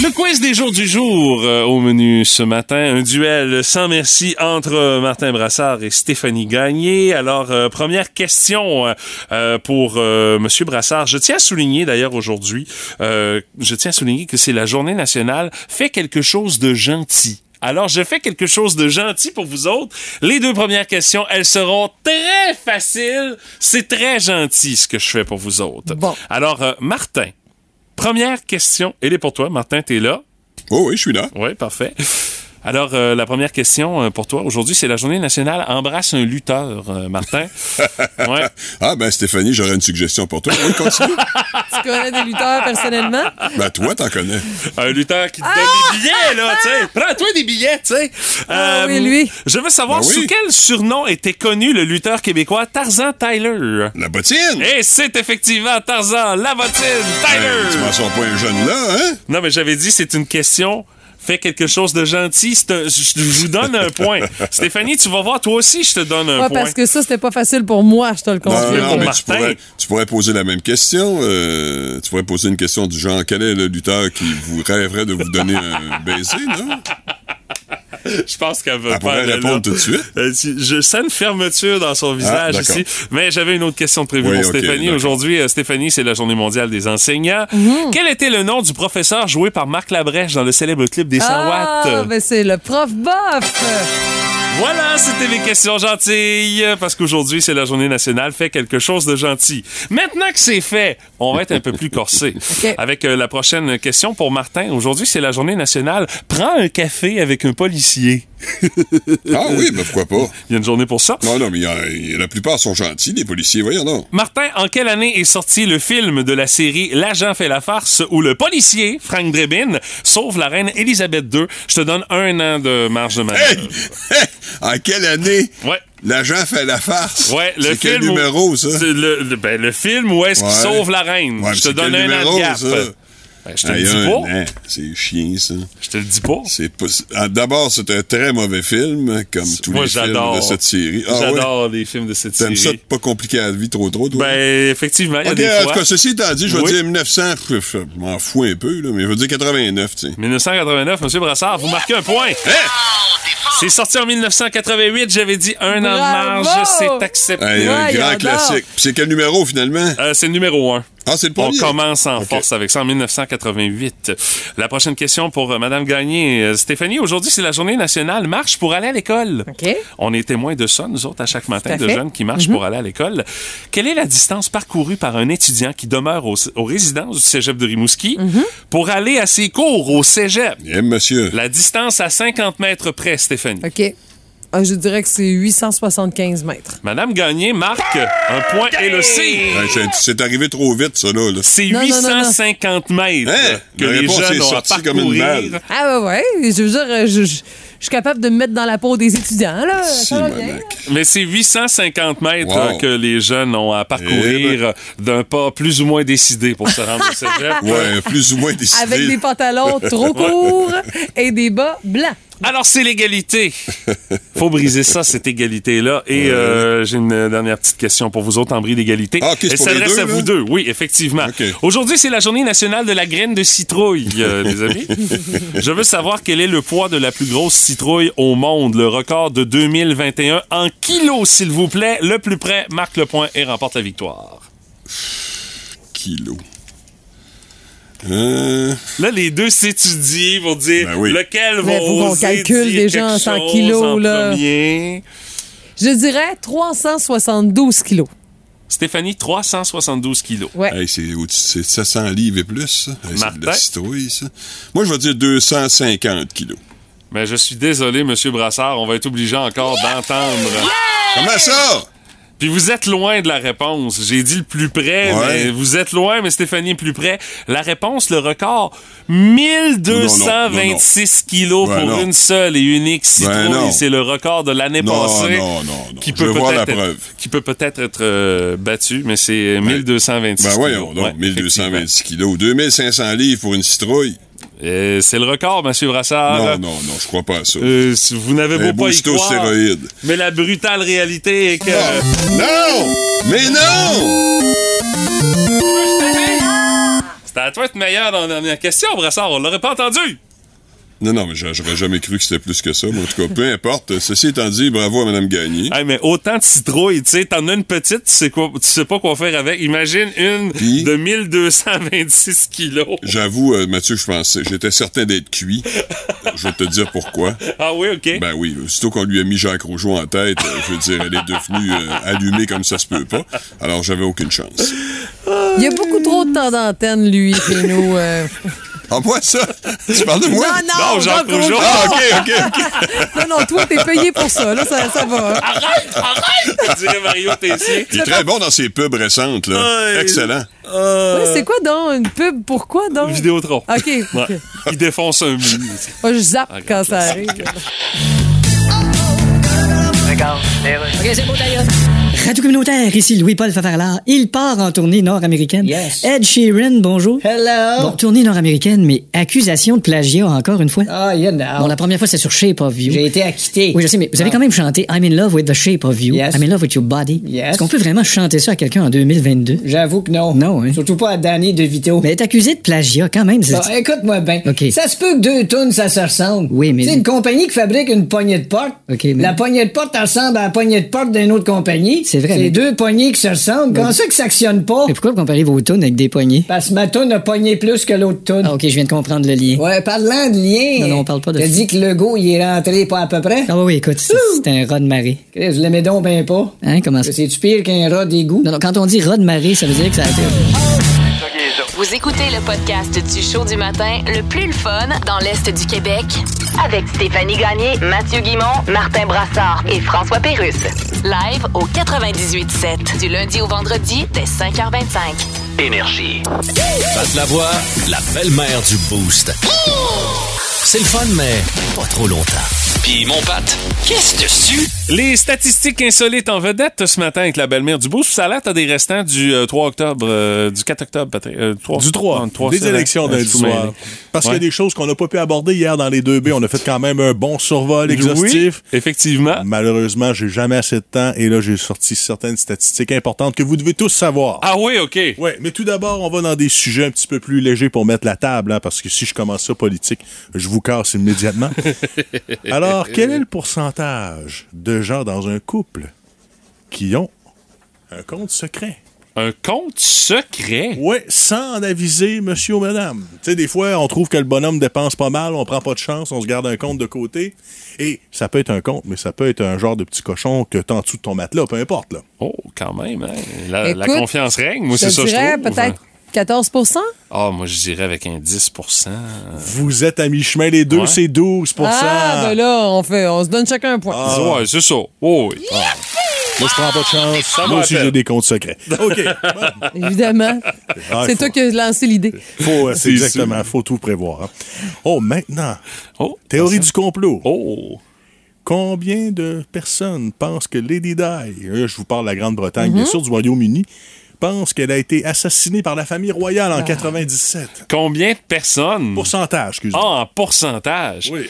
Le quiz des jours du jour euh, au menu ce matin. Un duel sans merci entre Martin Brassard et Stéphanie Gagné. Alors, euh, première question euh, euh, pour euh, Monsieur Brassard. Je tiens à souligner d'ailleurs aujourd'hui, euh, je tiens à souligner que c'est la journée nationale. Fais quelque chose de gentil. Alors, je fais quelque chose de gentil pour vous autres. Les deux premières questions, elles seront très faciles. C'est très gentil ce que je fais pour vous autres. Bon. Alors, euh, Martin, première question. Elle est pour toi. Martin, t'es là? Oh oui, je suis là. Oui, parfait. Alors, euh, la première question euh, pour toi. Aujourd'hui, c'est la journée nationale Embrasse un lutteur, euh, Martin. ouais. Ah, ben Stéphanie, j'aurais une suggestion pour toi. Oui, continue. Tu connais des lutteurs personnellement? ben toi, t'en connais. Un lutteur qui te donne des billets, là, tu sais. Prends-toi des billets, tu sais. Ah Euh, oui, lui. Je veux savoir Ben oui. sous quel surnom était connu le lutteur québécois Tarzan Tyler? La bottine! Et c'est effectivement Tarzan, la bottine, Hey, Tyler. tu m'en sors pas un jeune là, hein? Non, mais j'avais dit, c'est une question. Fais quelque chose de gentil. Je vous donne un point. Stéphanie, tu vas voir, toi aussi, je te donne un Ouais, point. parce que ça, c'était pas facile pour moi, je te le Non, confirme. non, mais tu Martin. pourrais, tu pourrais poser la même question. euh, tu pourrais poser une question du genre quel est le lutteur qui vous rêverait de vous donner un baiser, non? Je pense qu'elle veut Elle pas aller répondre là. tout de suite. Euh, tu- je sens une fermeture dans son visage Ah, d'accord. ici. Mais j'avais une autre question de prévue Oui, pour ok, Stéphanie. Aujourd'hui, euh, Stéphanie, c'est la journée mondiale des enseignants. Mhm. Quel était le nom du professeur joué par Marc Labrèche dans le célèbre clip des 100 Ah, watts? ben c'est le prof bof. Voilà, c'était mes questions gentilles. Parce qu'aujourd'hui, c'est la journée nationale. Fais quelque chose de gentil. Maintenant que c'est fait, on va être un peu plus corsé. OK. Avec euh, la prochaine question pour Martin. Aujourd'hui, c'est la journée nationale. Prends un café avec un policier. Ah oui, ben pourquoi pas? Il y a une journée pour ça. Non, non, mais il y a- il y a- la plupart sont gentils, les policiers, voyons donc. Martin, en quelle année est sorti le film de la série L'agent fait la farce où le policier, Frank Drebin, sauve la reine Elisabeth II? Je te donne un an de marge de manœuvre. Hey! Hey! En quelle année? Ouais. L'agent fait la farce? Ouais, le C'est quel film. où- numéro, ça? Le, ben, le film où est-ce qu'il sauve la reine? Ouais, mais je te donne un an numéro, de gap. ça? Ben, je te le dis pas. C'est chien, ça. Je te le dis pas. C'est pas... ah, D'abord, c'est un très mauvais film, comme tous Moi, les films de cette série. Ah, ouais? J'adore les films de cette T'aimes ça série. de pas compliquer la vie trop trop, toi? Ben, effectivement, il y a Ok, des en tout cas, ceci étant dit, je vais Oui. dire 1900, je je m'en fous un peu, là, mais je vais dire 89, tu sais. 1989, M. Brassard, vous marquez un point. Hein? C'est sorti en 1988, j'avais dit un an de marge, c'est accepté. Hey, un grand classique. C'est quel numéro, finalement? Euh, c'est le numéro 1. Ah, c'est le On commence en force avec ça en 1988. La prochaine question pour euh, Madame Gagné. Euh, Stéphanie, aujourd'hui, c'est la journée nationale marche pour aller à l'école. OK. On est témoins de ça, nous autres, à chaque matin, à de fait. jeunes qui marchent pour aller à l'école. Quelle est la distance parcourue par un étudiant qui demeure au, aux résidences du cégep de Rimouski pour aller à ses cours au cégep? Eh, monsieur. La distance à 50 mètres près, Stéphanie. OK. Ah, je dirais que c'est 875 mètres. Madame Gagné marque un point et le C. C'est- c'est arrivé trop vite, ça, là. là. C'est Non, non, non, non. 850 mètres Hein? que La les réponse jeunes est ont à sortie comme une parcourir. balle. Ah ouais, ouais. Je veux dire, je, je- je suis capable de me mettre dans la peau des étudiants, là. Si, Ça va bien. Monac. Mais c'est 850 mètres Wow. euh, que les jeunes ont à parcourir Eh d'un pas plus ou moins décidé pour se rendre au cégep. Ouais, plus ou moins décidé. Avec des pantalons trop courts et des bas blancs. Alors, c'est l'égalité. Faut briser ça, cette égalité-là. Et euh, j'ai une dernière petite question pour vous autres en bris d'égalité. Ah, Elle s'adresse à là? vous deux. Oui, effectivement. Aujourd'hui, c'est la journée nationale de la graine de citrouille, euh, les amis. Je veux savoir quel est le poids de la plus grosse citrouille au monde. Le record de 2021 en kilos, s'il vous plaît. Le plus près marque le point et remporte la victoire. kilos. Euh, Là, les deux s'étudient pour dire Ben oui. lequel va oser calcule dire déjà en quelque 100 chose kilos, en là. premier. Je dirais 372 kilos. Stéphanie, 372 kilos. Ouais. hey, c'est au-dessus de 700 livres et plus, ça. Hey, c'est de la citrouille, ça. Moi, je vais dire 250 kilos. Mais je suis désolé, Monsieur Brassard, on va être obligé encore d'entendre. Comment ça? Puis vous êtes loin de la réponse. J'ai dit le plus près, Ouais. mais vous êtes loin, mais Stéphanie est plus près. La réponse, le record, 1226 kilos Ben pour une seule et unique citrouille. C'est le record de l'année passée. non, non, non. Qui peut peut-être être- preuve. Qui peut peut-être être euh, battu, mais c'est 1226 Ben kilos. voyons donc, Ouais, 1226 kilos. 2500 livres pour une citrouille. Euh, c'est le record, Monsieur Brassard. Non, non, non, je crois pas à ça. Euh, vous n'avez beau pas y croire, mais la brutale réalité est que... Non! Mais non! C'était à toi de meilleur dans la dernière question, Brassard. On l'aurait pas entendu. Non, non, mais j'a- j'aurais jamais cru que c'était plus que ça. Mais en tout cas, peu importe. Ceci étant dit, bravo à Mme Gagné. Hey, mais autant de citrouilles, tu sais, t'en as une petite, tu sais, quoi, tu sais pas quoi faire avec. Imagine une de 1226 kilos. J'avoue, euh, Mathieu, je pensais, j'étais certain d'être cuit. je vais te dire pourquoi. Ah oui, OK. Ben oui, aussitôt qu'on lui a mis Jacques Rougeau en tête, euh, je veux dire, elle est devenue euh, allumée comme ça se peut pas. Alors, j'avais aucune chance. Il y a beaucoup trop de temps d'antenne, lui, chez nous. euh. Ah, moi, ça? Tu parles de moi? Non, non, Non, Jacques Jacques Rougeau. Ah, OK, OK, OK. Non, non, toi, t'es payé pour ça. Là, ça, ça va. hein. Arrête, arrête! dirait Mario Tessier. Il est très bon dans ses pubs récentes, là. Ouais. Excellent. Ouais, c'est quoi donc une pub? Pourquoi donc? Vidéotron. OK. Ouais. ok. Il défonce un mini. Moi, je zappe quand ça arrive. OK, c'est beau, d'ailleurs. Radio communautaire, ici Louis-Paul Favarlard. Il part en tournée nord-américaine. Yes. Ed Sheeran, bonjour. Hello. Bon, tournée nord-américaine, mais accusation de plagiat encore une fois. Ah, you know. Bon, la première fois, c'est sur Shape of You. J'ai été acquitté. Oui, je sais, mais vous avez Ah. quand même chanté I'm in love with the shape of you. Yes. I'm in love with your body. Yes. Est-ce qu'on peut vraiment chanter ça à quelqu'un en 2022? J'avoue que non. Non, hein. Surtout pas à Danny DeVito. Mais être accusé de plagiat, quand même, c'est... Bon, écoute-moi bien. OK. Ça se peut que deux tonnes, ça se ressemble. Oui, mais- C'est une compagnie qui fabrique une poignée de porte. OK, mais- La poignée de porte ressemble à la poignée de porte d'une autre compagnie. C'est vrai, C'est mais- deux poignées qui se ressemblent. Comment ça que ça actionne pas? Mais pourquoi vous comparez vos tunes avec des poignées? Parce que ma tonne a pogné plus que l'autre tonne. Ah, OK, je viens de comprendre le lien. Ouais, parlant de lien. Non, non, on parle pas de ça. dit que le go, il est rentré pas à peu près? Ah oui, oui, écoute, c'est c'est un rat de marée. Chris, je l'aimais donc ben pas. Hein, comment ça? C'est-tu pire qu'un rat d'égout? Non, non, quand on dit rat de marée, ça veut dire que ça a été... Vous écoutez le podcast du show du matin le plus le fun dans l'Est du Québec avec Stéphanie Gagné, Mathieu Guimont, Martin Brassard et François Pérusse. Live au 98.7 du lundi au vendredi dès 5h25. Énergie. Pat la voix, la belle-mère du Boost. C'est le fun, mais pas trop longtemps. Puis mon Pat, qu'est-ce dessus? Les statistiques insolites en vedette ce matin avec la belle-mère du Boost. Ça a l'air, t'as des restants du euh, 3 octobre, euh, du 4 octobre, peut-être. euh, 3, Du 3, trois, des élections soir. mêlé. Parce qu'il y a des choses qu'on n'a pas pu aborder hier dans les 2B. On a fait quand même un bon survol Oui, exhaustif. effectivement. Malheureusement, j'ai jamais assez de temps et là, j'ai sorti certaines statistiques importantes que vous devez tous savoir. Ah oui, OK. Oui, mais tout d'abord, on va dans des sujets un petit peu plus légers pour mettre la table, hein, parce que si je commence ça politique, je vous casse immédiatement. Alors, quel est le pourcentage de gens dans un couple qui ont un compte secret? Un compte secret? Oui, sans en aviser monsieur ou madame. Tu sais, des fois, on trouve que le bonhomme dépense pas mal, on prend pas de chance, on se garde un compte de côté. Et ça peut être un compte, mais ça peut être un genre de petit cochon que t'as en dessous de ton matelas, peu importe, là. Oh, quand même, hein. La, confiance règne, moi, c'est ça, je dirais trouve. peut-être 14 Ah, moi, je dirais avec un 10% Vous êtes à mi-chemin, les deux, Ouais. c'est 12% Ah, ben là, on, fait, on se donne chacun un point. Ah. Ouais, c'est ça. Oh, oui. Moi, je prends pas de chance. Ça Moi aussi, j'ai des comptes secrets. OK. Évidemment. Ah, c'est faut- toi qui as lancé l'idée. Faut, euh, c'est exactement, faut tout prévoir. hein. Oh, maintenant, Oh, théorie du complot. Oh. Combien de personnes pensent que Lady Di, euh, je vous parle de la Grande-Bretagne, bien sûr, du Royaume-Uni, pense qu'elle a été assassinée par la famille royale en 97? Combien de personnes? Pourcentage, excusez-moi. Ah, en pourcentage? Oui.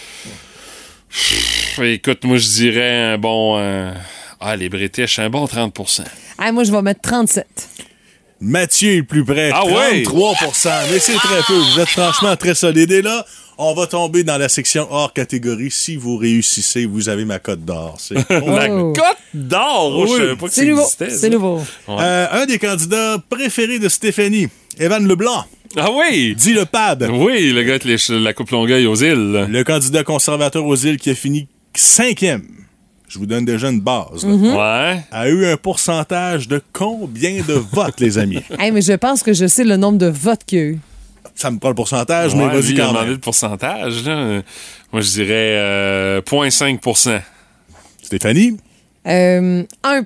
Pff, Écoute, moi, je dirais un bon. euh, Ah, les British, un bon 30 Ah, moi, je vais mettre 37. Mathieu est le plus près, Ah ouais? 33 mais c'est très peu. Vous êtes franchement très solide. Et là, on va tomber dans la section hors catégorie. Si vous réussissez, vous avez ma cote d'or. C'est La Oh. cote d'or! Oh, je Oui. savais pas que C'est nouveau. C'est nouveau. Euh, un des candidats préférés de Stéphanie Evan Leblanc. Ah oui! Dit le pad. Oui, le gars avec les- la coupe Longueuil aux îles. Le candidat conservateur aux îles qui a fini cinquième. Je vous donne déjà une base. là. Mhm. Ouais. A eu un pourcentage de combien de votes, les amis? Hey, mais je pense que je sais le nombre de votes qu'il y a eu. Ça me prend le pourcentage, mais Ouais, vas-y il a quand même. le pourcentage. Là. Moi, je dirais euh, 0.5 Stéphanie? Euh, 1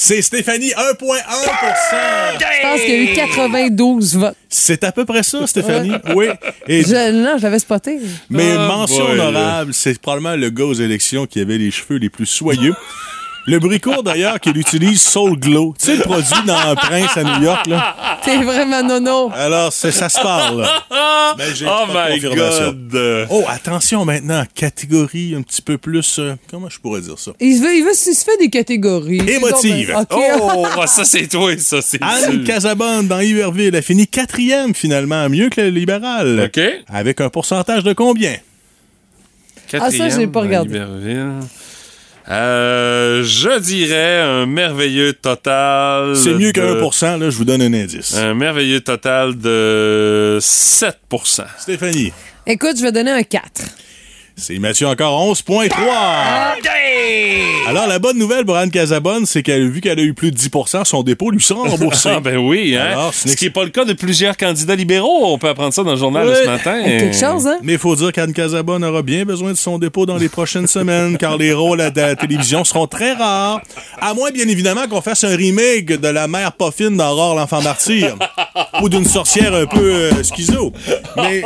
C'est Stéphanie, 1,1% Je pense qu'il y a eu 92 votes. C'est à peu près ça, Stéphanie. Oui. Et- Je, non, je l'avais spoté. mais Oh mention boy. honorable, c'est probablement le gars aux élections qui avait les cheveux les plus soyeux. Le bricourt, d'ailleurs, qu'il utilise Soul Glow. Tu sais, le produit dans Prince à New York, là. T'es vraiment nono. Alors, c'est- ça se parle. là. Mais j'ai Oh pas my. God! Oh, attention maintenant, catégorie un petit peu plus. euh, comment je pourrais dire ça? Il, veut, il, veut, il se fait des catégories. Émotive. Donc, ben. Oh, ah, ça c'est toi, ça c'est Anne sûr. Casabonne dans Iberville a fini quatrième finalement, mieux que le libéral. OK. Avec un pourcentage de combien? Ah, ça, j'ai pas Quatrième, regardé. Euh, je dirais un merveilleux total. C'est mieux que de- 1%, là, je vous donne un indice. Un merveilleux total de 7% Stéphanie. Écoute, je vais donner un 4. C'est Mathieu encore 11,3. Alors, la bonne nouvelle pour Anne Casabonne, c'est qu'elle, vu qu'elle a eu plus de 10% son dépôt lui sera remboursé. Ah ben oui, hein? Alors, Ce qui n'est pas le cas de plusieurs candidats libéraux. On peut apprendre ça dans le journal Oui. ce matin. Quelque chose, hein? Mais il faut dire qu'Anne Casabonne aura bien besoin de son dépôt dans les prochaines semaines, car les rôles à la télévision seront très rares. À moins, bien évidemment, qu'on fasse un remake de la mère pas fine d'Aurore l'enfant martyr. ou d'une sorcière un peu euh, schizo. Mais,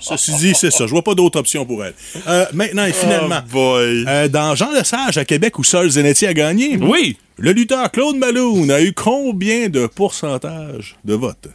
ceci dit, c'est ça. Je vois pas d'autre option pour elle. Euh, maintenant et finalement, Oh boy. euh, dans Jean Lesage à Québec, où Sol Zanetti a gagné, Oui. le lutteur Claude Malone a eu combien de pourcentage de votes?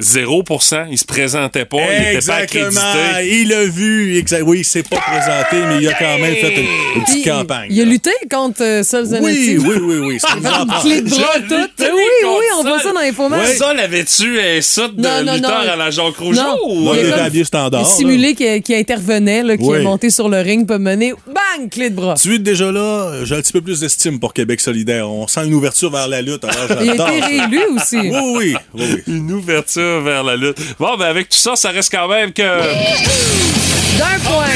0% Il se présentait pas. Il n'était pas Exactement. accrédité. Il a vu. Oui, il s'est pas présenté, mais il a quand même fait une, une petite campagne. Il a lutté contre euh, Sol Zanetti. Oui, oui, oui, oui. Une Une clé de bras Je toute. Oui, oui, on voit ça dans l'infoman. Ouais. Ça, l'avais-tu un saut de Non, non, lutteur non. à la Jacques Rougeau? Non. Moi, Il il a était habillé standard. Il simulé qui, qui intervenait, là, qui Oui. est monté sur le ring, peut mener, bang, clé de bras. Tu es déjà là, j'ai un petit peu plus d'estime pour Québec solidaire. On sent une ouverture vers la lutte. Alors Il a été réélu aussi. Oui, oui, oui, oui. Une ouverture vers la lutte. Bon, ben avec tout ça, ça reste quand même que... D'un point.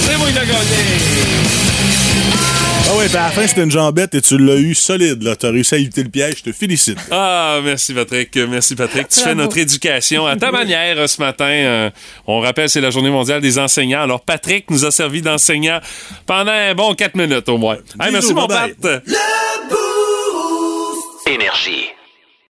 C'est moi qui l'ai gagné! Ah ouais, puis à la fin, c'était une jambette et tu l'as eu solide. là. Tu as réussi à éviter le piège. Je te félicite. Ah, merci Patrick. Merci Patrick. Tu fais notre éducation à ta manière euh, ce matin. Euh, on rappelle, c'est la journée mondiale des enseignants. Alors, Patrick nous a servi d'enseignant pendant un bon 4 minutes au moins. Hey, merci mon. Pat. Énergie.